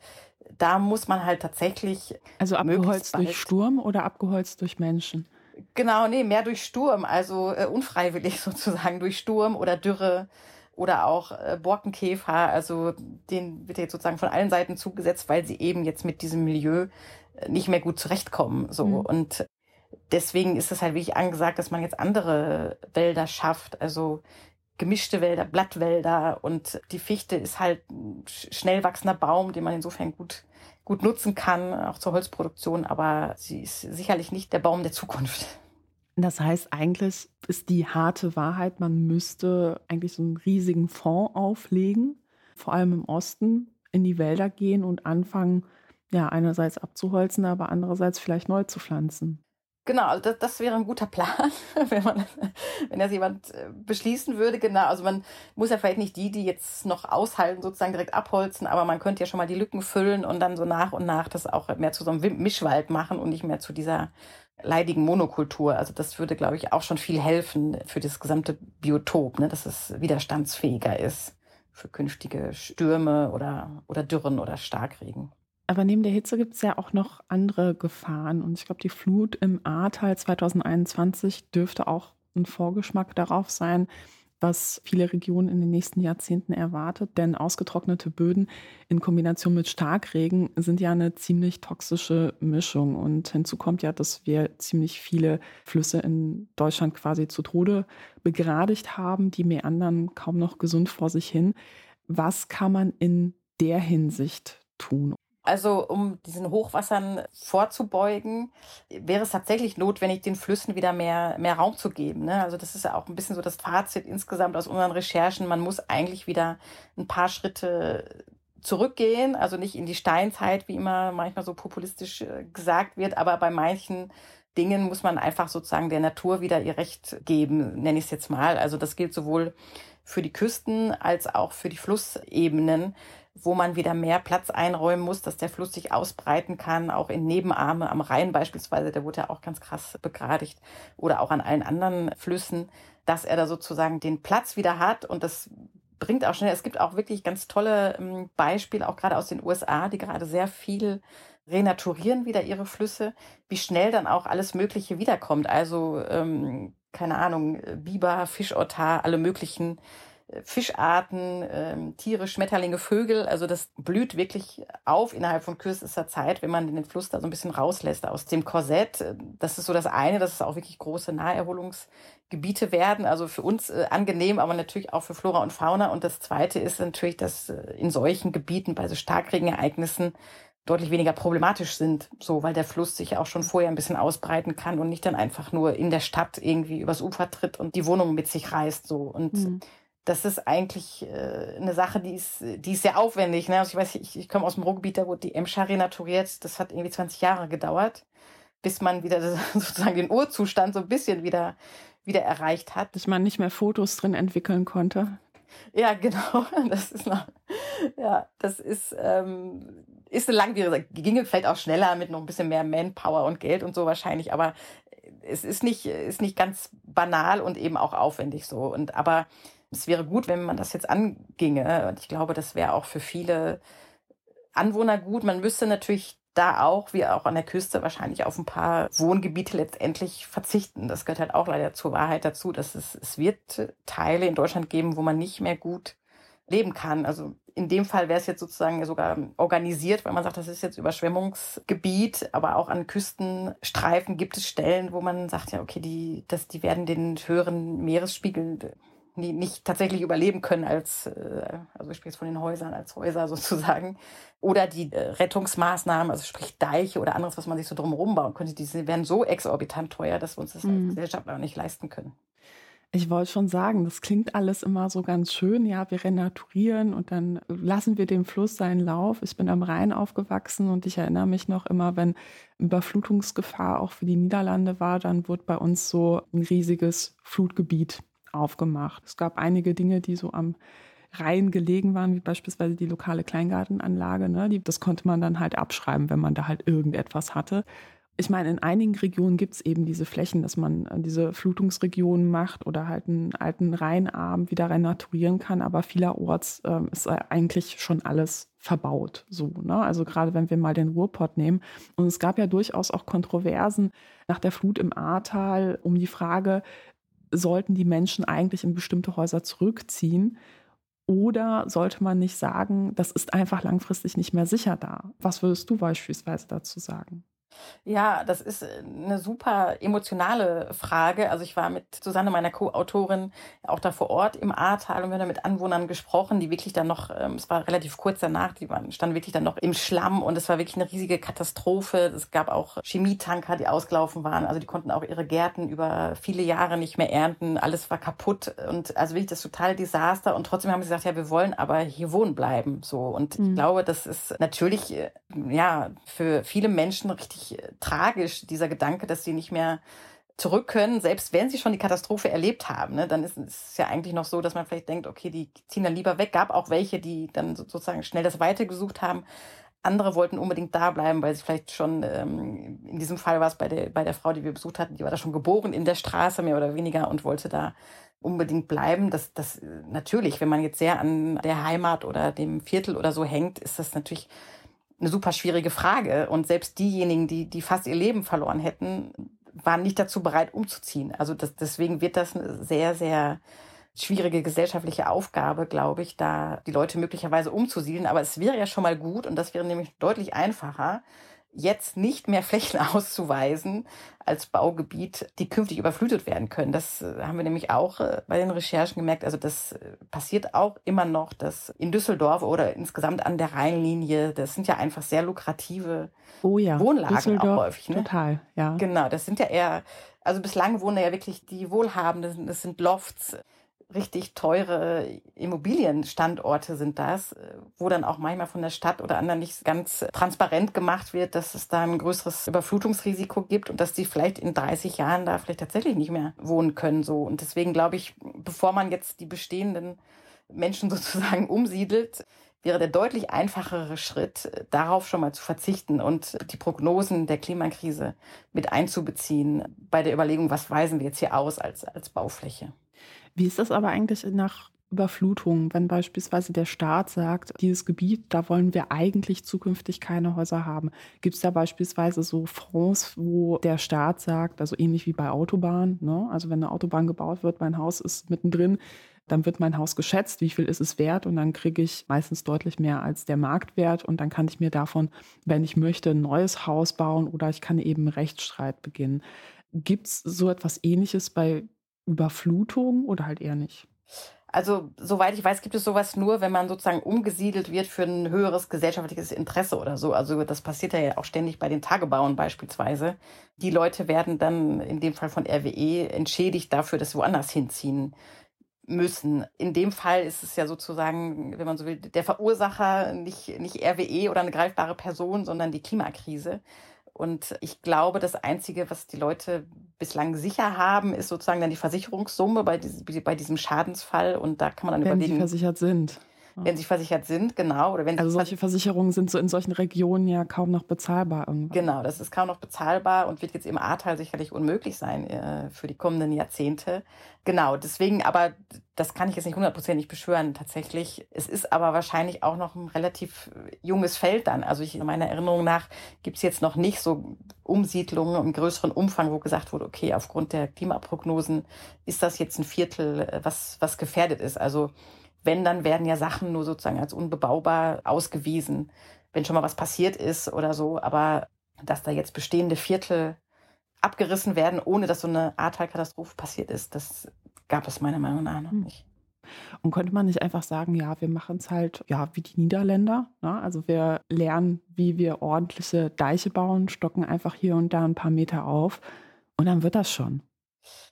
da muss man halt tatsächlich. Also abgeholzt durch Sturm oder abgeholzt durch Menschen? Genau, nee, mehr durch Sturm, also äh, unfreiwillig sozusagen durch Sturm oder Dürre oder auch äh, Borkenkäfer. Also den wird jetzt sozusagen von allen Seiten zugesetzt, weil sie eben jetzt mit diesem Milieu äh, nicht mehr gut zurechtkommen. So mhm. und deswegen ist es halt wirklich angesagt, dass man jetzt andere Wälder schafft. Also gemischte Wälder, Blattwälder und die Fichte ist halt ein schnell wachsender Baum, den man insofern gut, gut nutzen kann, auch zur Holzproduktion, aber sie ist sicherlich nicht der Baum der Zukunft. Das heißt, eigentlich ist die harte Wahrheit, man müsste eigentlich so einen riesigen Fonds auflegen, vor allem im Osten, in die Wälder gehen und anfangen, ja, einerseits abzuholzen, aber andererseits vielleicht neu zu pflanzen. Genau, also das, das wäre ein guter Plan, wenn man, wenn das jemand äh, beschließen würde. Genau, also man muss ja vielleicht nicht die, die jetzt noch aushalten, sozusagen direkt abholzen, aber man könnte ja schon mal die Lücken füllen und dann so nach und nach das auch mehr zu so einem Mischwald machen und nicht mehr zu dieser leidigen Monokultur. Also das würde, glaube ich, auch schon viel helfen für das gesamte Biotop, ne, dass es widerstandsfähiger ist für künftige Stürme oder, oder Dürren oder Starkregen. Aber neben der Hitze gibt es ja auch noch andere Gefahren. Und ich glaube, die Flut im Ahrtal 2021 dürfte auch ein Vorgeschmack darauf sein, was viele Regionen in den nächsten Jahrzehnten erwartet. Denn ausgetrocknete Böden in Kombination mit Starkregen sind ja eine ziemlich toxische Mischung. Und hinzu kommt ja, dass wir ziemlich viele Flüsse in Deutschland quasi zu Tode begradigt haben. Die meandern kaum noch gesund vor sich hin. Was kann man in der Hinsicht tun? Also um diesen Hochwassern vorzubeugen, wäre es tatsächlich notwendig, den Flüssen wieder mehr, mehr Raum zu geben. Ne? Also das ist ja auch ein bisschen so das Fazit insgesamt aus unseren Recherchen. Man muss eigentlich wieder ein paar Schritte zurückgehen, also nicht in die Steinzeit, wie immer manchmal so populistisch äh, gesagt wird, aber bei manchen Dingen muss man einfach sozusagen der Natur wieder ihr Recht geben, nenne ich es jetzt mal. Also das gilt sowohl für die Küsten als auch für die Flussebenen wo man wieder mehr Platz einräumen muss, dass der Fluss sich ausbreiten kann, auch in Nebenarme am Rhein beispielsweise, der wurde ja auch ganz krass begradigt, oder auch an allen anderen Flüssen, dass er da sozusagen den Platz wieder hat und das bringt auch schnell, es gibt auch wirklich ganz tolle ähm, Beispiele, auch gerade aus den USA, die gerade sehr viel renaturieren wieder ihre Flüsse, wie schnell dann auch alles Mögliche wiederkommt. Also, ähm, keine Ahnung, Biber, Fischotter, alle möglichen Fischarten, ähm, Tiere, Schmetterlinge, Vögel. Also das blüht wirklich auf innerhalb von kürzester Zeit, wenn man den Fluss da so ein bisschen rauslässt aus dem Korsett. Das ist so das eine, dass es auch wirklich große Naherholungsgebiete werden. Also für uns äh, angenehm, aber natürlich auch für Flora und Fauna. Und das zweite ist natürlich, dass äh, in solchen Gebieten bei so Starkregenereignissen deutlich weniger problematisch sind, so weil der Fluss sich auch schon vorher ein bisschen ausbreiten kann und nicht dann einfach nur in der Stadt irgendwie übers Ufer tritt und die Wohnung mit sich reißt so und mhm das ist eigentlich äh, eine Sache, die ist, die ist sehr aufwendig. Ne? Also ich weiß, ich, ich komme aus dem Ruhrgebiet, da wurde die Emscher renaturiert. Das hat irgendwie 20 Jahre gedauert, bis man wieder sozusagen den Urzustand so ein bisschen wieder, wieder erreicht hat. Dass man nicht mehr Fotos drin entwickeln konnte. Ja, genau. Das ist noch, ja, das ist, ähm, ist eine langwierige, ginge vielleicht auch schneller mit noch ein bisschen mehr Manpower und Geld und so wahrscheinlich, aber es ist nicht, ist nicht ganz banal und eben auch aufwendig so. Und aber es wäre gut, wenn man das jetzt anginge. Und ich glaube, das wäre auch für viele Anwohner gut. Man müsste natürlich da auch, wie auch an der Küste, wahrscheinlich auf ein paar Wohngebiete letztendlich verzichten. Das gehört halt auch leider zur Wahrheit dazu, dass es, es wird Teile in Deutschland geben, wo man nicht mehr gut leben kann. Also in dem Fall wäre es jetzt sozusagen sogar organisiert, weil man sagt, das ist jetzt Überschwemmungsgebiet, aber auch an Küstenstreifen gibt es Stellen, wo man sagt, ja, okay, die, das, die werden den höheren Meeresspiegel nicht tatsächlich überleben können als, äh, also ich spreche jetzt von den Häusern als Häuser sozusagen, oder die äh, Rettungsmaßnahmen, also sprich Deiche oder anderes, was man sich so drumherum bauen könnte, die werden so exorbitant teuer, dass wir uns das mhm. als Gesellschaft auch nicht leisten können. Ich wollte schon sagen, das klingt alles immer so ganz schön. Ja, wir renaturieren und dann lassen wir dem Fluss seinen Lauf. Ich bin am Rhein aufgewachsen und ich erinnere mich noch immer, wenn Überflutungsgefahr auch für die Niederlande war, dann wurde bei uns so ein riesiges Flutgebiet aufgemacht. Es gab einige Dinge, die so am Rhein gelegen waren, wie beispielsweise die lokale Kleingartenanlage. Ne? Die, das konnte man dann halt abschreiben, wenn man da halt irgendetwas hatte ich meine, in einigen Regionen gibt es eben diese Flächen, dass man äh, diese Flutungsregionen macht oder halt einen alten Rheinarm wieder renaturieren kann, aber vielerorts ähm, ist eigentlich schon alles verbaut. So, ne? Also gerade wenn wir mal den Ruhrpott nehmen. Und es gab ja durchaus auch Kontroversen nach der Flut im Ahrtal um die Frage, sollten die Menschen eigentlich in bestimmte Häuser zurückziehen? Oder sollte man nicht sagen, das ist einfach langfristig nicht mehr sicher da? Was würdest du beispielsweise dazu sagen? Ja, das ist eine super emotionale Frage. Also ich war mit Susanne, meiner Co-Autorin, auch da vor Ort im Ahrtal und wir haben da mit Anwohnern gesprochen, die wirklich dann noch, ähm, es war relativ kurz danach, die waren, standen wirklich dann noch im Schlamm und es war wirklich eine riesige Katastrophe. Es gab auch Chemietanker, die ausgelaufen waren. Also die konnten auch ihre Gärten über viele Jahre nicht mehr ernten. Alles war kaputt und also wirklich das totale Desaster. Und trotzdem haben sie gesagt, ja, wir wollen aber hier wohnen bleiben. So. Und mhm. ich glaube, das ist natürlich, äh, ja, für viele Menschen richtig äh, tragisch, dieser Gedanke, dass sie nicht mehr zurück können, selbst wenn sie schon die Katastrophe erlebt haben. Ne, dann ist es ja eigentlich noch so, dass man vielleicht denkt, okay, die ziehen dann lieber weg. Gab auch welche, die dann sozusagen schnell das Weite gesucht haben. Andere wollten unbedingt da bleiben, weil sie vielleicht schon, ähm, in diesem Fall war es bei der, bei der Frau, die wir besucht hatten, die war da schon geboren in der Straße, mehr oder weniger, und wollte da unbedingt bleiben. Das, das natürlich, wenn man jetzt sehr an der Heimat oder dem Viertel oder so hängt, ist das natürlich eine super schwierige Frage. Und selbst diejenigen, die, die fast ihr Leben verloren hätten, waren nicht dazu bereit, umzuziehen. Also das, deswegen wird das eine sehr, sehr schwierige gesellschaftliche Aufgabe, glaube ich, da die Leute möglicherweise umzusiedeln. Aber es wäre ja schon mal gut und das wäre nämlich deutlich einfacher, jetzt nicht mehr Flächen auszuweisen als Baugebiet, die künftig überflutet werden können. Das äh, haben wir nämlich auch äh, bei den Recherchen gemerkt. Also das äh, passiert auch immer noch, dass in Düsseldorf oder insgesamt an der Rheinlinie, das sind ja einfach sehr lukrative oh ja, Wohnlagen Düsseldorf, auch häufig. Ne? Total, ja. Genau, das sind ja eher, also bislang wohnen ja wirklich die Wohlhabenden, das sind Lofts richtig teure Immobilienstandorte sind das, wo dann auch manchmal von der Stadt oder anderen nicht ganz transparent gemacht wird, dass es da ein größeres Überflutungsrisiko gibt und dass die vielleicht in 30 Jahren da vielleicht tatsächlich nicht mehr wohnen können. So. Und deswegen glaube ich, bevor man jetzt die bestehenden Menschen sozusagen umsiedelt, wäre der deutlich einfachere Schritt, darauf schon mal zu verzichten und die Prognosen der Klimakrise mit einzubeziehen bei der Überlegung, was weisen wir jetzt hier aus als, als Baufläche. Wie ist das aber eigentlich nach Überflutung, wenn beispielsweise der Staat sagt, dieses Gebiet, da wollen wir eigentlich zukünftig keine Häuser haben? Gibt es da beispielsweise so Fonds, wo der Staat sagt, also ähnlich wie bei Autobahnen, ne? also wenn eine Autobahn gebaut wird, mein Haus ist mittendrin, dann wird mein Haus geschätzt, wie viel ist es wert und dann kriege ich meistens deutlich mehr als der Marktwert und dann kann ich mir davon, wenn ich möchte, ein neues Haus bauen oder ich kann eben Rechtsstreit beginnen. Gibt es so etwas Ähnliches bei Überflutung oder halt eher nicht? Also, soweit ich weiß, gibt es sowas nur, wenn man sozusagen umgesiedelt wird für ein höheres gesellschaftliches Interesse oder so. Also, das passiert ja auch ständig bei den Tagebauen beispielsweise. Die Leute werden dann in dem Fall von RWE entschädigt dafür, dass sie woanders hinziehen müssen. In dem Fall ist es ja sozusagen, wenn man so will, der Verursacher nicht, nicht RWE oder eine greifbare Person, sondern die Klimakrise. Und ich glaube, das Einzige, was die Leute bislang sicher haben, ist sozusagen dann die Versicherungssumme bei, diesem, bei diesem Schadensfall. Und da kann man dann wenn überlegen. Wenn sie versichert sind. Wenn sie versichert sind, genau. Oder wenn also solche Versicherungen sind so in solchen Regionen ja kaum noch bezahlbar. Irgendwann. Genau, das ist kaum noch bezahlbar und wird jetzt im Ahrtal sicherlich unmöglich sein äh, für die kommenden Jahrzehnte. Genau, deswegen, aber das kann ich jetzt nicht hundertprozentig beschwören tatsächlich. Es ist aber wahrscheinlich auch noch ein relativ junges Feld dann. Also ich, meiner Erinnerung nach gibt es jetzt noch nicht so Umsiedlungen im größeren Umfang, wo gesagt wurde, okay, aufgrund der Klimaprognosen ist das jetzt ein Viertel, äh, was, was gefährdet ist. Also Wenn, dann werden ja Sachen nur sozusagen als unbebaubar ausgewiesen, wenn schon mal was passiert ist oder so. Aber dass da jetzt bestehende Viertel abgerissen werden, ohne dass so eine Ahrtal-Katastrophe passiert ist, das gab es meiner Meinung nach noch hm. nicht. Und könnte man nicht einfach sagen, ja, wir machen es halt ja wie die Niederländer. Ne? Also wir lernen, wie wir ordentliche Deiche bauen, stocken einfach hier und da ein paar Meter auf und dann wird das schon.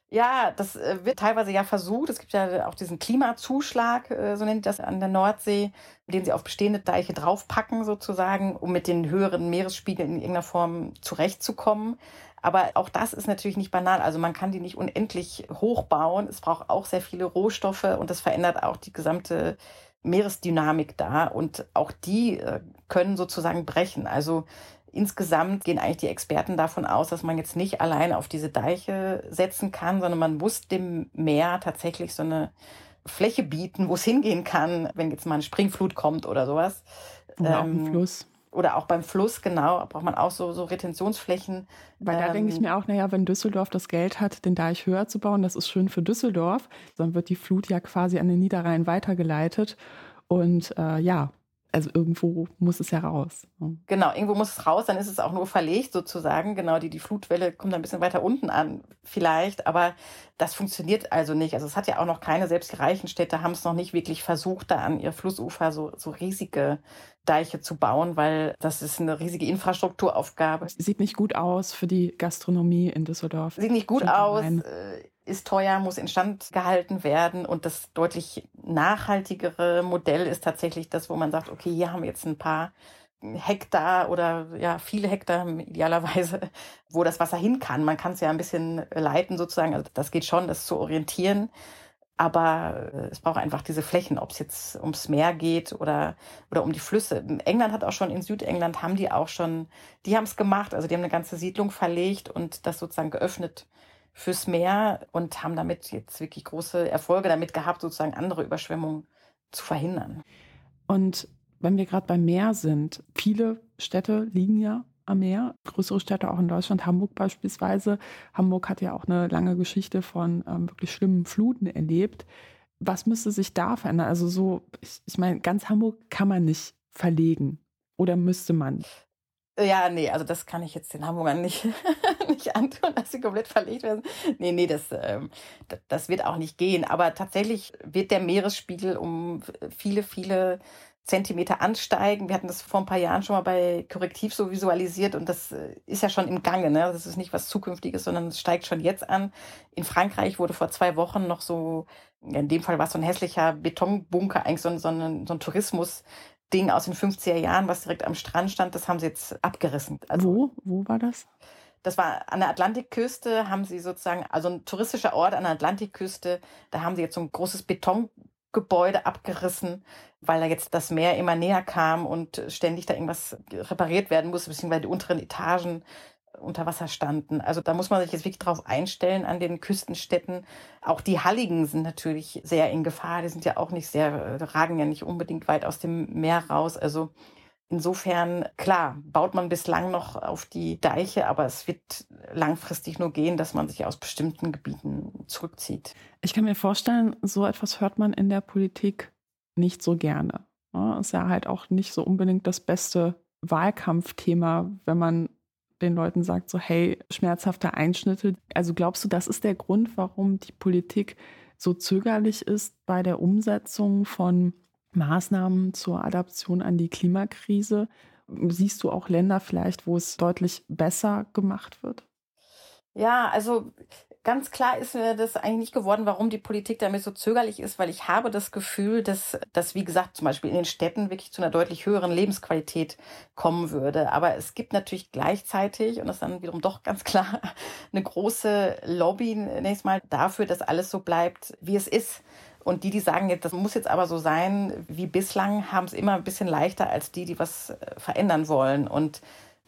Ja, das äh, wird teilweise ja versucht. Es gibt ja auch diesen Klimazuschlag, äh, so nennt das an der Nordsee, den sie auf bestehende Deiche draufpacken sozusagen, um mit den höheren Meeresspiegeln in irgendeiner Form zurechtzukommen. Aber auch das ist natürlich nicht banal. Also man kann die nicht unendlich hochbauen. Es braucht auch sehr viele Rohstoffe und das verändert auch die gesamte Meeresdynamik da. Und auch die äh, können sozusagen brechen. Also insgesamt gehen eigentlich die Experten davon aus, dass man jetzt nicht allein auf diese Deiche setzen kann, sondern man muss dem Meer tatsächlich so eine Fläche bieten, wo es hingehen kann, wenn jetzt mal eine Springflut kommt oder sowas. Oder ähm, auch ein Fluss oder auch beim Fluss, genau, braucht man auch so, so Retentionsflächen. Weil da ähm, denke ich ähm, mir auch, naja, wenn Düsseldorf das Geld hat, den Deich höher zu bauen, das ist schön für Düsseldorf, dann wird die Flut ja quasi an den Niederrhein weitergeleitet. Und äh, ja, also irgendwo muss es ja raus. Ne? Genau, irgendwo muss es raus, dann ist es auch nur verlegt sozusagen. Genau, die, die Flutwelle kommt ein bisschen weiter unten an, vielleicht, aber das funktioniert also nicht. Also es hat ja auch noch keine, selbst die reichen Städte haben es noch nicht wirklich versucht, da an ihr Flussufer so, so riesige Deiche zu bauen, weil das ist eine riesige Infrastrukturaufgabe. Sieht nicht gut aus für die Gastronomie in Düsseldorf. Sieht nicht gut aus. Äh, ist teuer, muss instand gehalten werden. Und das deutlich nachhaltigere Modell ist tatsächlich das, wo man sagt, okay, hier haben wir jetzt ein paar Hektar oder ja, viele Hektar idealerweise, wo das Wasser hin kann. Man kann es ja ein bisschen leiten sozusagen. Also das geht schon, das zu orientieren. Aber äh, es braucht einfach diese Flächen, ob es jetzt ums Meer geht oder, oder um die Flüsse. England hat auch schon, in Südengland haben die auch schon, die haben es gemacht. Also die haben eine ganze Siedlung verlegt und das sozusagen geöffnet fürs Meer und haben damit jetzt wirklich große Erfolge damit gehabt, sozusagen andere Überschwemmungen zu verhindern. Und wenn wir gerade beim Meer sind, viele Städte liegen ja am Meer, größere Städte auch in Deutschland, Hamburg beispielsweise. Hamburg hat ja auch eine lange Geschichte von ähm, wirklich schlimmen Fluten erlebt. Was müsste sich da verändern? Also so, ich, ich meine, ganz Hamburg kann man nicht verlegen. Oder müsste man? Ja, nee, also das kann ich jetzt den Hamburgern nicht, nicht antun, dass sie komplett verlegt werden. Nee, nee, das, ähm, das wird auch nicht gehen. Aber tatsächlich wird der Meeresspiegel um viele, viele Zentimeter ansteigen. Wir hatten das vor ein paar Jahren schon mal bei Korrektiv so visualisiert und das äh, ist ja schon im Gange. Ne? Das ist nicht was Zukünftiges, sondern es steigt schon jetzt an. In Frankreich wurde vor zwei Wochen noch so, in dem Fall war es so ein hässlicher Betonbunker, eigentlich so ein, so ein, so ein Tourismus Ding aus den 50er Jahren, was direkt am Strand stand, das haben sie jetzt abgerissen. Also, wo? Wo war das? Das war an der Atlantikküste, haben sie sozusagen, also ein touristischer Ort an der Atlantikküste, da haben sie jetzt so ein großes Betongebäude abgerissen, weil da jetzt das Meer immer näher kam und ständig da irgendwas repariert werden musste, beziehungsweise die unteren Etagen unter Wasser standen. Also da muss man sich jetzt wirklich drauf einstellen an den Küstenstädten. Auch die Halligen sind natürlich sehr in Gefahr. Die sind ja auch nicht sehr, ragen ja nicht unbedingt weit aus dem Meer raus. Also insofern, klar, baut man bislang noch auf die Deiche, aber es wird langfristig nur gehen, dass man sich aus bestimmten Gebieten zurückzieht. Ich kann mir vorstellen, so etwas hört man in der Politik nicht so gerne. Ist ja halt auch nicht so unbedingt das beste Wahlkampfthema, wenn man den Leuten sagt, so hey, schmerzhafte Einschnitte. Also glaubst du, das ist der Grund, warum die Politik so zögerlich ist bei der Umsetzung von Maßnahmen zur Adaption an die Klimakrise? Siehst du auch Länder vielleicht, wo es deutlich besser gemacht wird? Ja, also ganz klar ist mir das eigentlich nicht geworden, warum die Politik damit so zögerlich ist, weil ich habe das Gefühl, dass, dass, wie gesagt, zum Beispiel in den Städten wirklich zu einer deutlich höheren Lebensqualität kommen würde. Aber es gibt natürlich gleichzeitig, und das ist dann wiederum doch ganz klar, eine große Lobby nächstes Mal dafür, dass alles so bleibt, wie es ist. Und die, die sagen jetzt, das muss jetzt aber so sein wie bislang, haben es immer ein bisschen leichter als die, die was verändern wollen. Und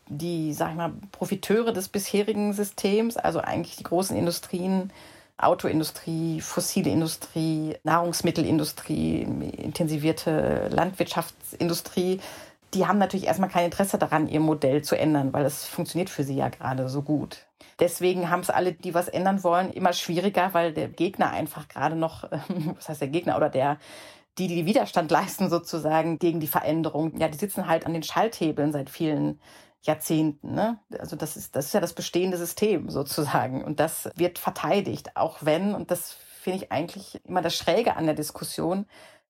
die, sag ich mal, Profiteure des bisherigen Systems, also eigentlich die großen Industrien, Autoindustrie, fossile Industrie, Nahrungsmittelindustrie, intensivierte Landwirtschaftsindustrie, die haben natürlich erstmal kein Interesse daran, ihr Modell zu ändern, weil es funktioniert für sie ja gerade so gut. Deswegen haben es alle, die was ändern wollen, immer schwieriger, weil der Gegner einfach gerade noch, was heißt der Gegner oder der die, die Widerstand leisten sozusagen gegen die Veränderung, ja, die sitzen halt an den Schalthebeln seit vielen Jahrzehnten. Ne? Also das ist, das ist ja das bestehende System sozusagen. Und das wird verteidigt, auch wenn, und das finde ich eigentlich immer das Schräge an der Diskussion,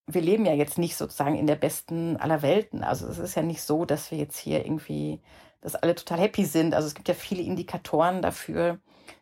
wir leben ja jetzt nicht sozusagen in der besten aller Welten. Also es ist ja nicht so, dass wir jetzt hier irgendwie, dass alle total happy sind. Also es gibt ja viele Indikatoren dafür,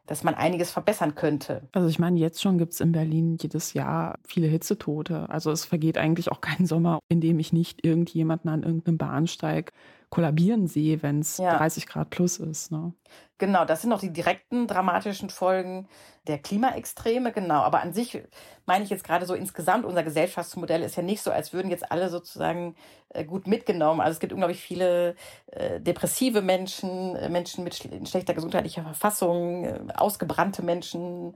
dass man einiges verbessern könnte. Also ich meine, jetzt schon gibt es in Berlin jedes Jahr viele Hitzetote. Also es vergeht eigentlich auch kein Sommer, in dem ich nicht irgendjemanden an irgendeinem Bahnsteig kollabieren sehe, wenn es ja. 30 Grad plus ist. Ne? Genau, das sind noch die direkten dramatischen Folgen der Klimaextreme, genau. Aber an sich meine ich jetzt gerade so insgesamt, unser Gesellschaftsmodell ist ja nicht so, als würden jetzt alle sozusagen äh, gut mitgenommen. Also es gibt unglaublich viele äh, depressive Menschen, äh, Menschen mit schl schlechter gesundheitlicher Verfassung, ausgebrannte Menschen,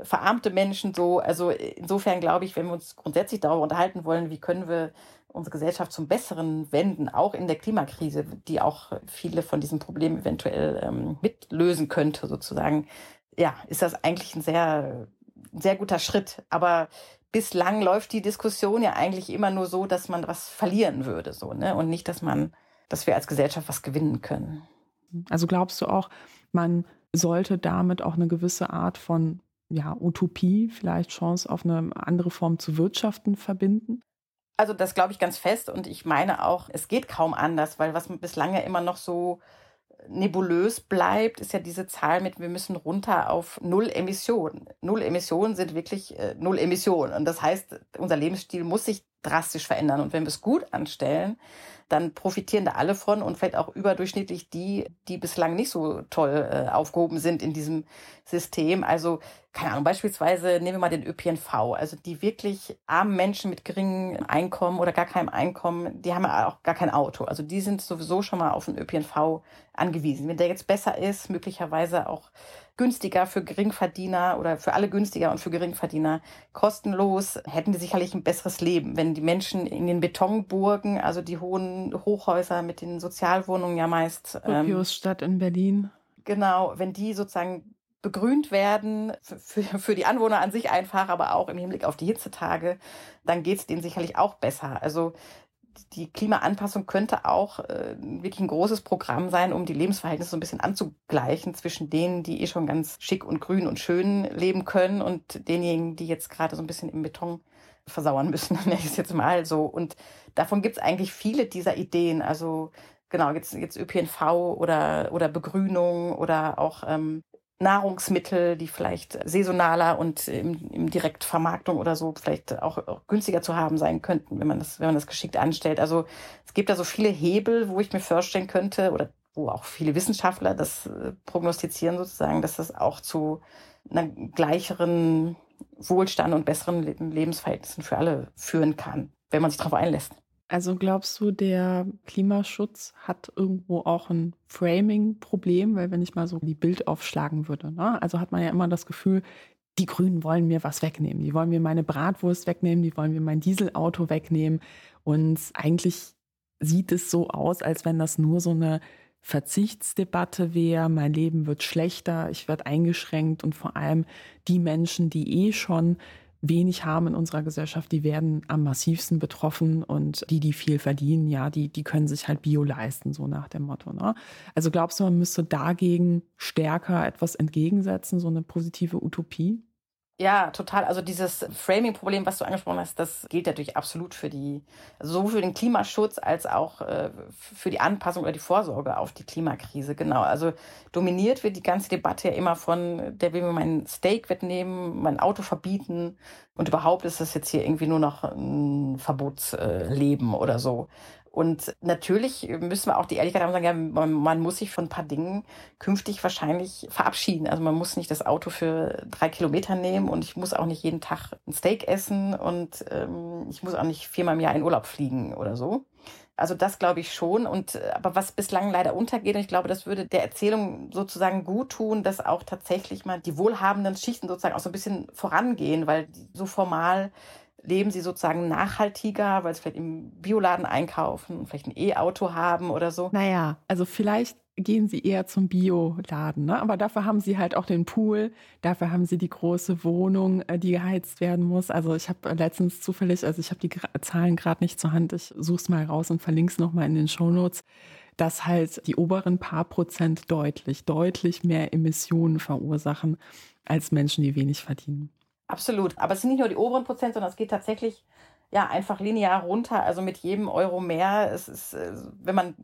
verarmte Menschen so. Also insofern glaube ich, wenn wir uns grundsätzlich darüber unterhalten wollen, wie können wir unsere Gesellschaft zum Besseren wenden, auch in der Klimakrise, die auch viele von diesen Problemen eventuell ähm, mitlösen könnte, sozusagen, ja, ist das eigentlich ein sehr, sehr guter Schritt. Aber bislang läuft die Diskussion ja eigentlich immer nur so, dass man was verlieren würde, so, ne? Und nicht, dass man, dass wir als Gesellschaft was gewinnen können. Also glaubst du auch, man sollte damit auch eine gewisse Art von ja, Utopie, vielleicht Chance auf eine andere Form zu wirtschaften verbinden? Also das glaube ich ganz fest und ich meine auch, es geht kaum anders, weil was bislang ja immer noch so nebulös bleibt, ist ja diese Zahl mit, wir müssen runter auf Null Emissionen. Null Emissionen sind wirklich äh, Null Emissionen. Und das heißt, unser Lebensstil muss sich drastisch verändern. Und wenn wir es gut anstellen, dann profitieren da alle von und vielleicht auch überdurchschnittlich die, die bislang nicht so toll äh, aufgehoben sind in diesem System. Also, keine Ahnung, beispielsweise nehmen wir mal den ÖPNV. Also die wirklich armen Menschen mit geringem Einkommen oder gar keinem Einkommen, die haben ja auch gar kein Auto. Also die sind sowieso schon mal auf den ÖPNV angewiesen. Wenn der jetzt besser ist, möglicherweise auch günstiger für Geringverdiener oder für alle günstiger und für Geringverdiener kostenlos, hätten die sicherlich ein besseres Leben. Wenn die Menschen in den Betonburgen, also die hohen Hochhäuser mit den Sozialwohnungen ja meist. Ähm, Stadt in Berlin. Genau, wenn die sozusagen begrünt werden, für, für die Anwohner an sich einfach, aber auch im Hinblick auf die Hitzetage, dann geht es denen sicherlich auch besser. Also die Klimaanpassung könnte auch äh, wirklich ein großes Programm sein, um die Lebensverhältnisse so ein bisschen anzugleichen zwischen denen, die eh schon ganz schick und grün und schön leben können und denjenigen, die jetzt gerade so ein bisschen im Beton versauern müssen, nenne ich es jetzt mal so. Und davon gibt es eigentlich viele dieser Ideen. Also genau, jetzt, jetzt ÖPNV oder, oder Begrünung oder auch ähm, Nahrungsmittel, die vielleicht saisonaler und im, im Direktvermarktung oder so vielleicht auch, auch, günstiger zu haben sein könnten, wenn man das, wenn man das geschickt anstellt. Also es gibt da so viele Hebel, wo ich mir vorstellen könnte oder wo auch viele Wissenschaftler das äh, prognostizieren sozusagen, dass das auch zu einer gleicheren Wohlstand und besseren Lebensverhältnissen für alle führen kann, wenn man sich darauf einlässt. Also glaubst du, der Klimaschutz hat irgendwo auch ein Framing-Problem? Weil wenn ich mal so die Bild aufschlagen würde, ne? also hat man ja immer das Gefühl, die Grünen wollen mir was wegnehmen. Die wollen mir meine Bratwurst wegnehmen, die wollen mir mein Dieselauto wegnehmen. Und eigentlich sieht es so aus, als wenn das nur so eine Verzichtsdebatte wäre. Mein Leben wird schlechter, ich werde eingeschränkt und vor allem die Menschen, die eh schon wenig haben in unserer Gesellschaft, die werden am massivsten betroffen und die, die viel verdienen, ja, die, die können sich halt Bio leisten, so nach dem Motto. Ne? Also glaubst du, man müsste dagegen stärker etwas entgegensetzen, so eine positive Utopie? Ja, total. Also dieses Framing-Problem, was du angesprochen hast, das gilt natürlich absolut für die, also sowohl für den Klimaschutz als auch äh, für die Anpassung oder die Vorsorge auf die Klimakrise. Genau. Also dominiert wird die ganze Debatte ja immer von, der will mir mein Steak wegnehmen, mein Auto verbieten und überhaupt ist das jetzt hier irgendwie nur noch ein Verbotsleben äh, oder so. Und natürlich müssen wir auch die Ehrlichkeit haben, sagen, ja, man, man, muss sich von ein paar Dingen künftig wahrscheinlich verabschieden. Also man muss nicht das Auto für drei Kilometer nehmen und ich muss auch nicht jeden Tag ein Steak essen und ähm, ich muss auch nicht viermal im Jahr in Urlaub fliegen oder so. Also das glaube ich schon. Und aber was bislang leider untergeht, und ich glaube, das würde der Erzählung sozusagen gut tun, dass auch tatsächlich mal die wohlhabenden Schichten sozusagen auch so ein bisschen vorangehen, weil so formal leben sie sozusagen nachhaltiger, weil sie vielleicht im Bioladen einkaufen vielleicht ein E-Auto haben oder so? Naja, also vielleicht gehen sie eher zum Bioladen. Ne? Aber dafür haben sie halt auch den Pool, dafür haben sie die große Wohnung, äh, die geheizt werden muss. Also ich habe letztens zufällig, also ich habe die Zahlen gerade nicht zur Hand, ich suche es mal raus und verlinke es nochmal in den Shownotes, dass halt die oberen paar Prozent deutlich, deutlich mehr Emissionen verursachen als Menschen, die wenig verdienen. Absolut. Aber es sind nicht nur die oberen Prozent, sondern es geht tatsächlich ja einfach linear runter. Also mit jedem Euro mehr. Es ist, äh, wenn man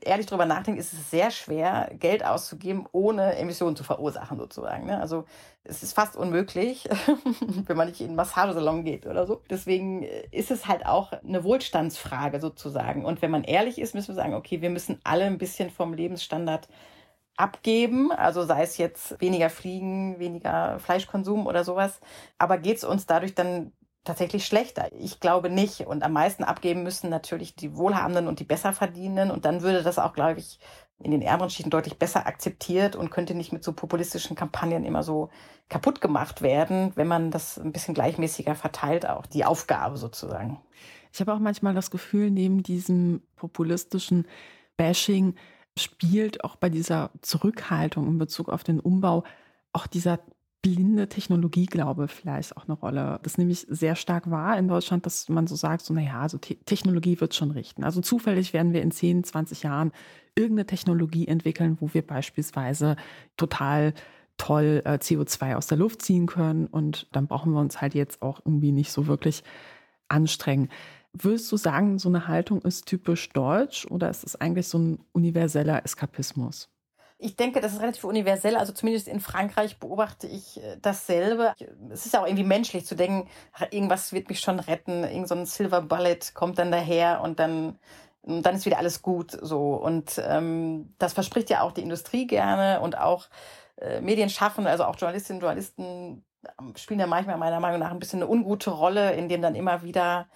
ehrlich drüber nachdenkt, ist es sehr schwer, Geld auszugeben, ohne Emissionen zu verursachen, sozusagen. Ne? Also es ist fast unmöglich, wenn man nicht in einen Massagesalon geht oder so. Deswegen äh, ist es halt auch eine Wohlstandsfrage sozusagen. Und wenn man ehrlich ist, müssen wir sagen, okay, wir müssen alle ein bisschen vom Lebensstandard abgeben, also sei es jetzt weniger Fliegen, weniger Fleischkonsum oder sowas. Aber geht es uns dadurch dann tatsächlich schlechter. Ich glaube nicht. Und am meisten abgeben müssen natürlich die Wohlhabenden und die Besserverdienenden. Und dann würde das auch, glaube ich, in den ärmeren Schichten deutlich besser akzeptiert und könnte nicht mit so populistischen Kampagnen immer so kaputt gemacht werden, wenn man das ein bisschen gleichmäßiger verteilt, auch die Aufgabe sozusagen. Ich habe auch manchmal das Gefühl, neben diesem populistischen Bashing spielt auch bei dieser Zurückhaltung in Bezug auf den Umbau auch dieser blinde Technologieglaube vielleicht auch eine Rolle. Das nehme ich sehr stark wahr in Deutschland, dass man so sagt, so naja, also Te Technologie wird schon richten. Also zufällig werden wir in 10, 20 Jahren irgendeine Technologie entwickeln, wo wir beispielsweise total toll äh, CO2 aus der Luft ziehen können und dann brauchen wir uns halt jetzt auch irgendwie nicht so wirklich anstrengen. Würdest du sagen, so eine Haltung ist typisch deutsch oder ist es eigentlich so ein universeller Eskapismus? Ich denke, das ist relativ universell. Also zumindest in Frankreich beobachte ich äh, dasselbe. Es ist ja auch irgendwie menschlich zu denken, irgendwas wird mich schon retten. Irgend so ein Silver Bullet kommt dann daher und dann, und dann ist wieder alles gut. So. Und ähm, das verspricht ja auch die Industrie gerne und auch äh, Medien schaffen, also auch Journalistinnen und Journalisten ähm, spielen ja manchmal meiner Meinung nach ein bisschen eine ungute Rolle, indem dann immer wieder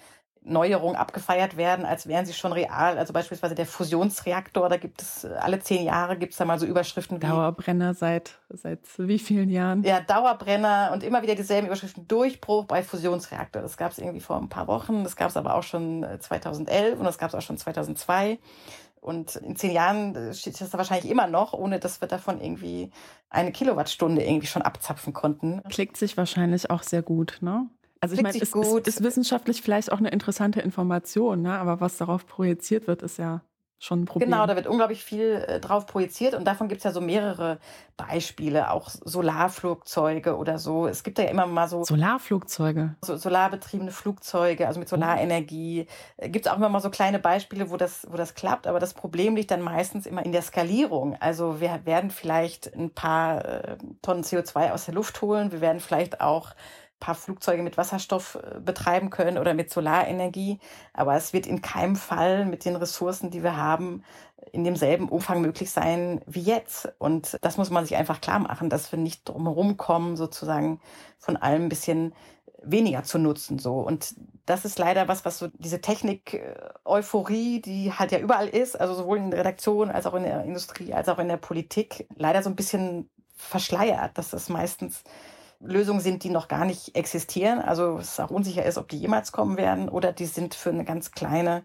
Neuerungen abgefeiert werden, als wären sie schon real. Also beispielsweise der Fusionsreaktor, da gibt es äh, alle zehn Jahre gibt es da mal so Überschriften wie Dauerbrenner seit seit wie vielen Jahren? Ja, Dauerbrenner und immer wieder dieselben Überschriften. Durchbruch bei Fusionsreaktor. Das gab es irgendwie vor ein paar Wochen. Das gab es aber auch schon 2011 äh, und das gab es auch schon 2002. Und in zehn Jahren äh, steht das da wahrscheinlich immer noch, ohne dass wir davon irgendwie eine Kilowattstunde irgendwie schon abzapfen konnten. Klickt sich wahrscheinlich auch sehr gut, ne? Also ich meine, es ist, ist, wissenschaftlich vielleicht auch eine interessante Information, ne? aber was darauf projiziert wird, ist ja schon ein Problem. Genau, da wird unglaublich viel äh, drauf projiziert und davon gibt es ja so mehrere Beispiele, auch Solarflugzeuge oder so. Es gibt ja immer mal so Solarflugzeuge, so solarbetriebene Flugzeuge, also mit Solarenergie. Äh, gibt es auch immer mal so kleine Beispiele, wo das, wo das klappt, aber das Problem liegt dann meistens immer in der Skalierung. Also wir werden vielleicht ein paar äh, Tonnen CO2 aus der Luft holen, wir werden vielleicht auch paar Flugzeuge mit Wasserstoff äh, betreiben können oder mit Solarenergie. Aber es wird in keinem Fall mit den Ressourcen, die wir haben, in demselben Umfang möglich sein wie jetzt. Und das muss man sich einfach klar machen, dass wir nicht drumherum kommen, sozusagen von allem ein bisschen weniger zu nutzen, so. Und das ist leider was, was so diese Technik-Euphorie, die halt ja überall ist, also sowohl in der Redaktion als auch in der Industrie, als auch in der Politik, leider so ein bisschen verschleiert, dass das meistens Lösungen sind, die noch gar nicht existieren. Also es auch unsicher ist, ob die jemals kommen werden oder die sind für eine ganz kleine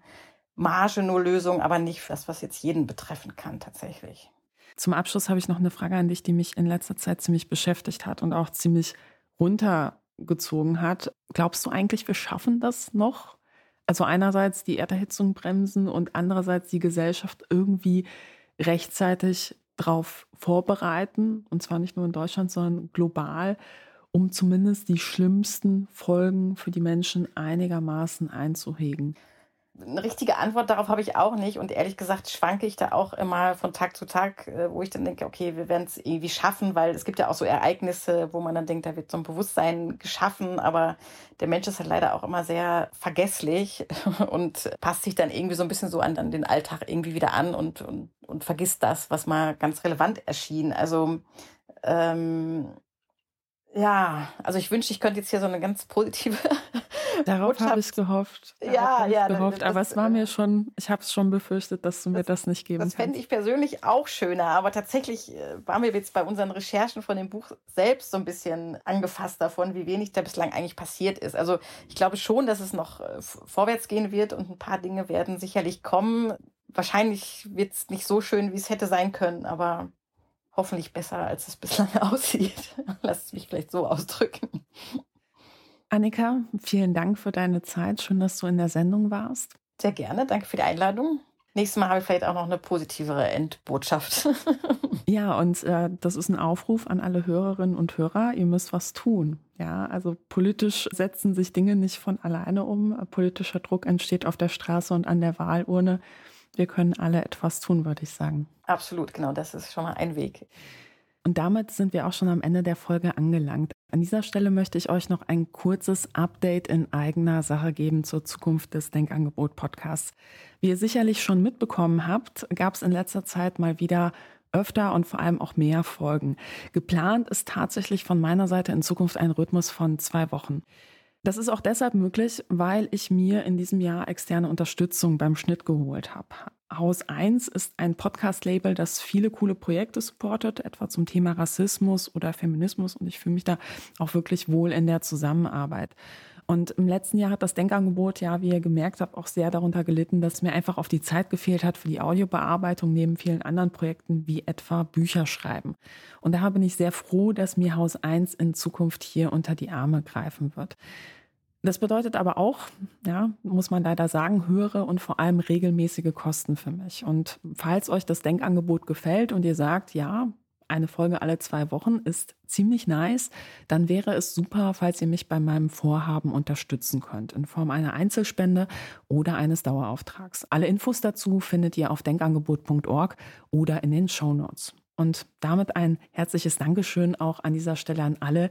Marge nur Lösung, aber nicht das, was jetzt jeden betreffen kann tatsächlich. Zum Abschluss habe ich noch eine Frage an dich, die mich in letzter Zeit ziemlich beschäftigt hat und auch ziemlich runtergezogen hat. Glaubst du eigentlich, wir schaffen das noch? Also einerseits die Erderhitzung bremsen und andererseits die Gesellschaft irgendwie rechtzeitig darauf vorbereiten, und zwar nicht nur in Deutschland, sondern global, um zumindest die schlimmsten Folgen für die Menschen einigermaßen einzuhegen? Eine richtige Antwort darauf habe ich auch nicht. Und ehrlich gesagt schwanke ich da auch immer von Tag zu Tag, äh, wo ich dann denke, okay, wir werden es irgendwie schaffen, weil es gibt ja auch so Ereignisse, wo man dann denkt, da wird so ein Bewusstsein geschaffen. Aber der Mensch ist halt leider auch immer sehr vergesslich und passt sich dann irgendwie so ein bisschen so an, an den Alltag irgendwie wieder an und, und, und vergisst das, was mal ganz relevant erschien. Also ähm, ja, also ich wünschte, ich könnte jetzt hier so eine ganz positive. Darauf habe ich gehofft. Darauf ja, ja. Gehofft, das, aber es war mir schon, ich habe es schon befürchtet, dass du mir das, das nicht geben kannst. Das fände ich persönlich auch schöner, aber tatsächlich äh, waren wir jetzt bei unseren Recherchen von dem Buch selbst so ein bisschen angefasst davon, wie wenig da bislang eigentlich passiert ist. Also ich glaube schon, dass es noch äh, vorwärts gehen wird und ein paar Dinge werden sicherlich kommen wahrscheinlich wird es nicht so schön, wie es hätte sein können, aber hoffentlich besser, als es bislang aussieht. Lass es mich vielleicht so ausdrücken. Annika, vielen Dank für deine Zeit. Schön, dass du in der Sendung warst. Sehr gerne. Danke für die Einladung. Nächstes Mal habe ich vielleicht auch noch eine positivere Endbotschaft. ja, und äh, das ist ein Aufruf an alle Hörerinnen und Hörer. Ihr müsst was tun. Ja, also politisch setzen sich Dinge nicht von alleine um. Politischer Druck entsteht auf der Straße und an der Wahlurne. Wir können alle etwas tun, würde ich sagen. Absolut, genau. Das ist schon mal ein Weg. Und damit sind wir auch schon am Ende der Folge angelangt. An dieser Stelle möchte ich euch noch ein kurzes Update in eigener Sache geben zur Zukunft des Denkangebot Podcasts. Wie ihr sicherlich schon mitbekommen habt, gab es in letzter Zeit mal wieder öfter und vor allem auch mehr Folgen. Geplant ist tatsächlich von meiner Seite in Zukunft ein Rhythmus von zwei Wochen. Das ist auch deshalb möglich, weil ich mir in diesem Jahr externe Unterstützung beim Schnitt geholt habe. Haus 1 ist ein Podcast-Label, das viele coole Projekte supportet, etwa zum Thema Rassismus oder Feminismus. Und ich fühle mich da auch wirklich wohl in der Zusammenarbeit. Und im letzten Jahr hat das Denkangebot ja, wie ihr gemerkt habt, auch sehr darunter gelitten, dass mir einfach auf die Zeit gefehlt hat für die Audiobearbeitung neben vielen anderen Projekten wie etwa Bücher schreiben. Und da bin ich sehr froh, dass mir Haus 1 in Zukunft hier unter die Arme greifen wird. Das bedeutet aber auch, ja, muss man leider sagen, höhere und vor allem regelmäßige Kosten für mich. Und falls euch das Denkangebot gefällt und ihr sagt, ja, eine Folge alle zwei Wochen ist ziemlich nice, dann wäre es super, falls ihr mich bei meinem Vorhaben unterstützen könnt, in Form einer Einzelspende oder eines Dauerauftrags. Alle Infos dazu findet ihr auf denkangebot.org oder in den Show Notes. Und damit ein herzliches Dankeschön auch an dieser Stelle an alle,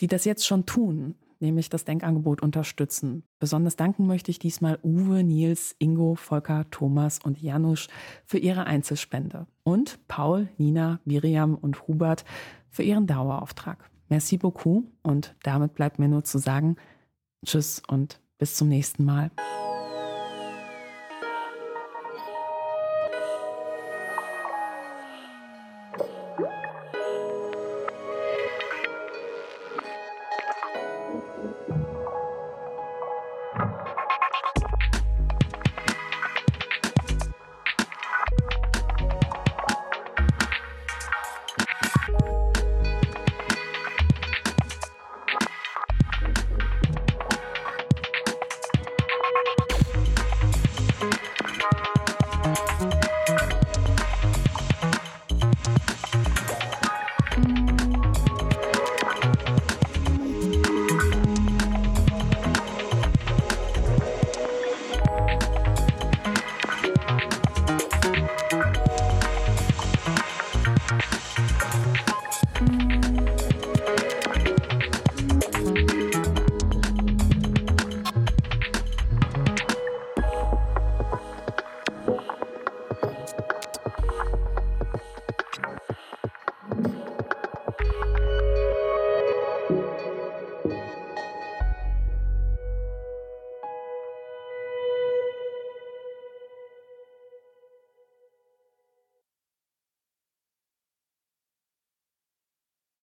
die das jetzt schon tun nämlich das Denkangebot unterstützen. Besonders danken möchte ich diesmal Uwe, Nils, Ingo, Volker, Thomas und Janusz für ihre Einzelspende und Paul, Nina, Miriam und Hubert für ihren Dauerauftrag. Merci beaucoup und damit bleibt mir nur zu sagen, tschüss und bis zum nächsten Mal.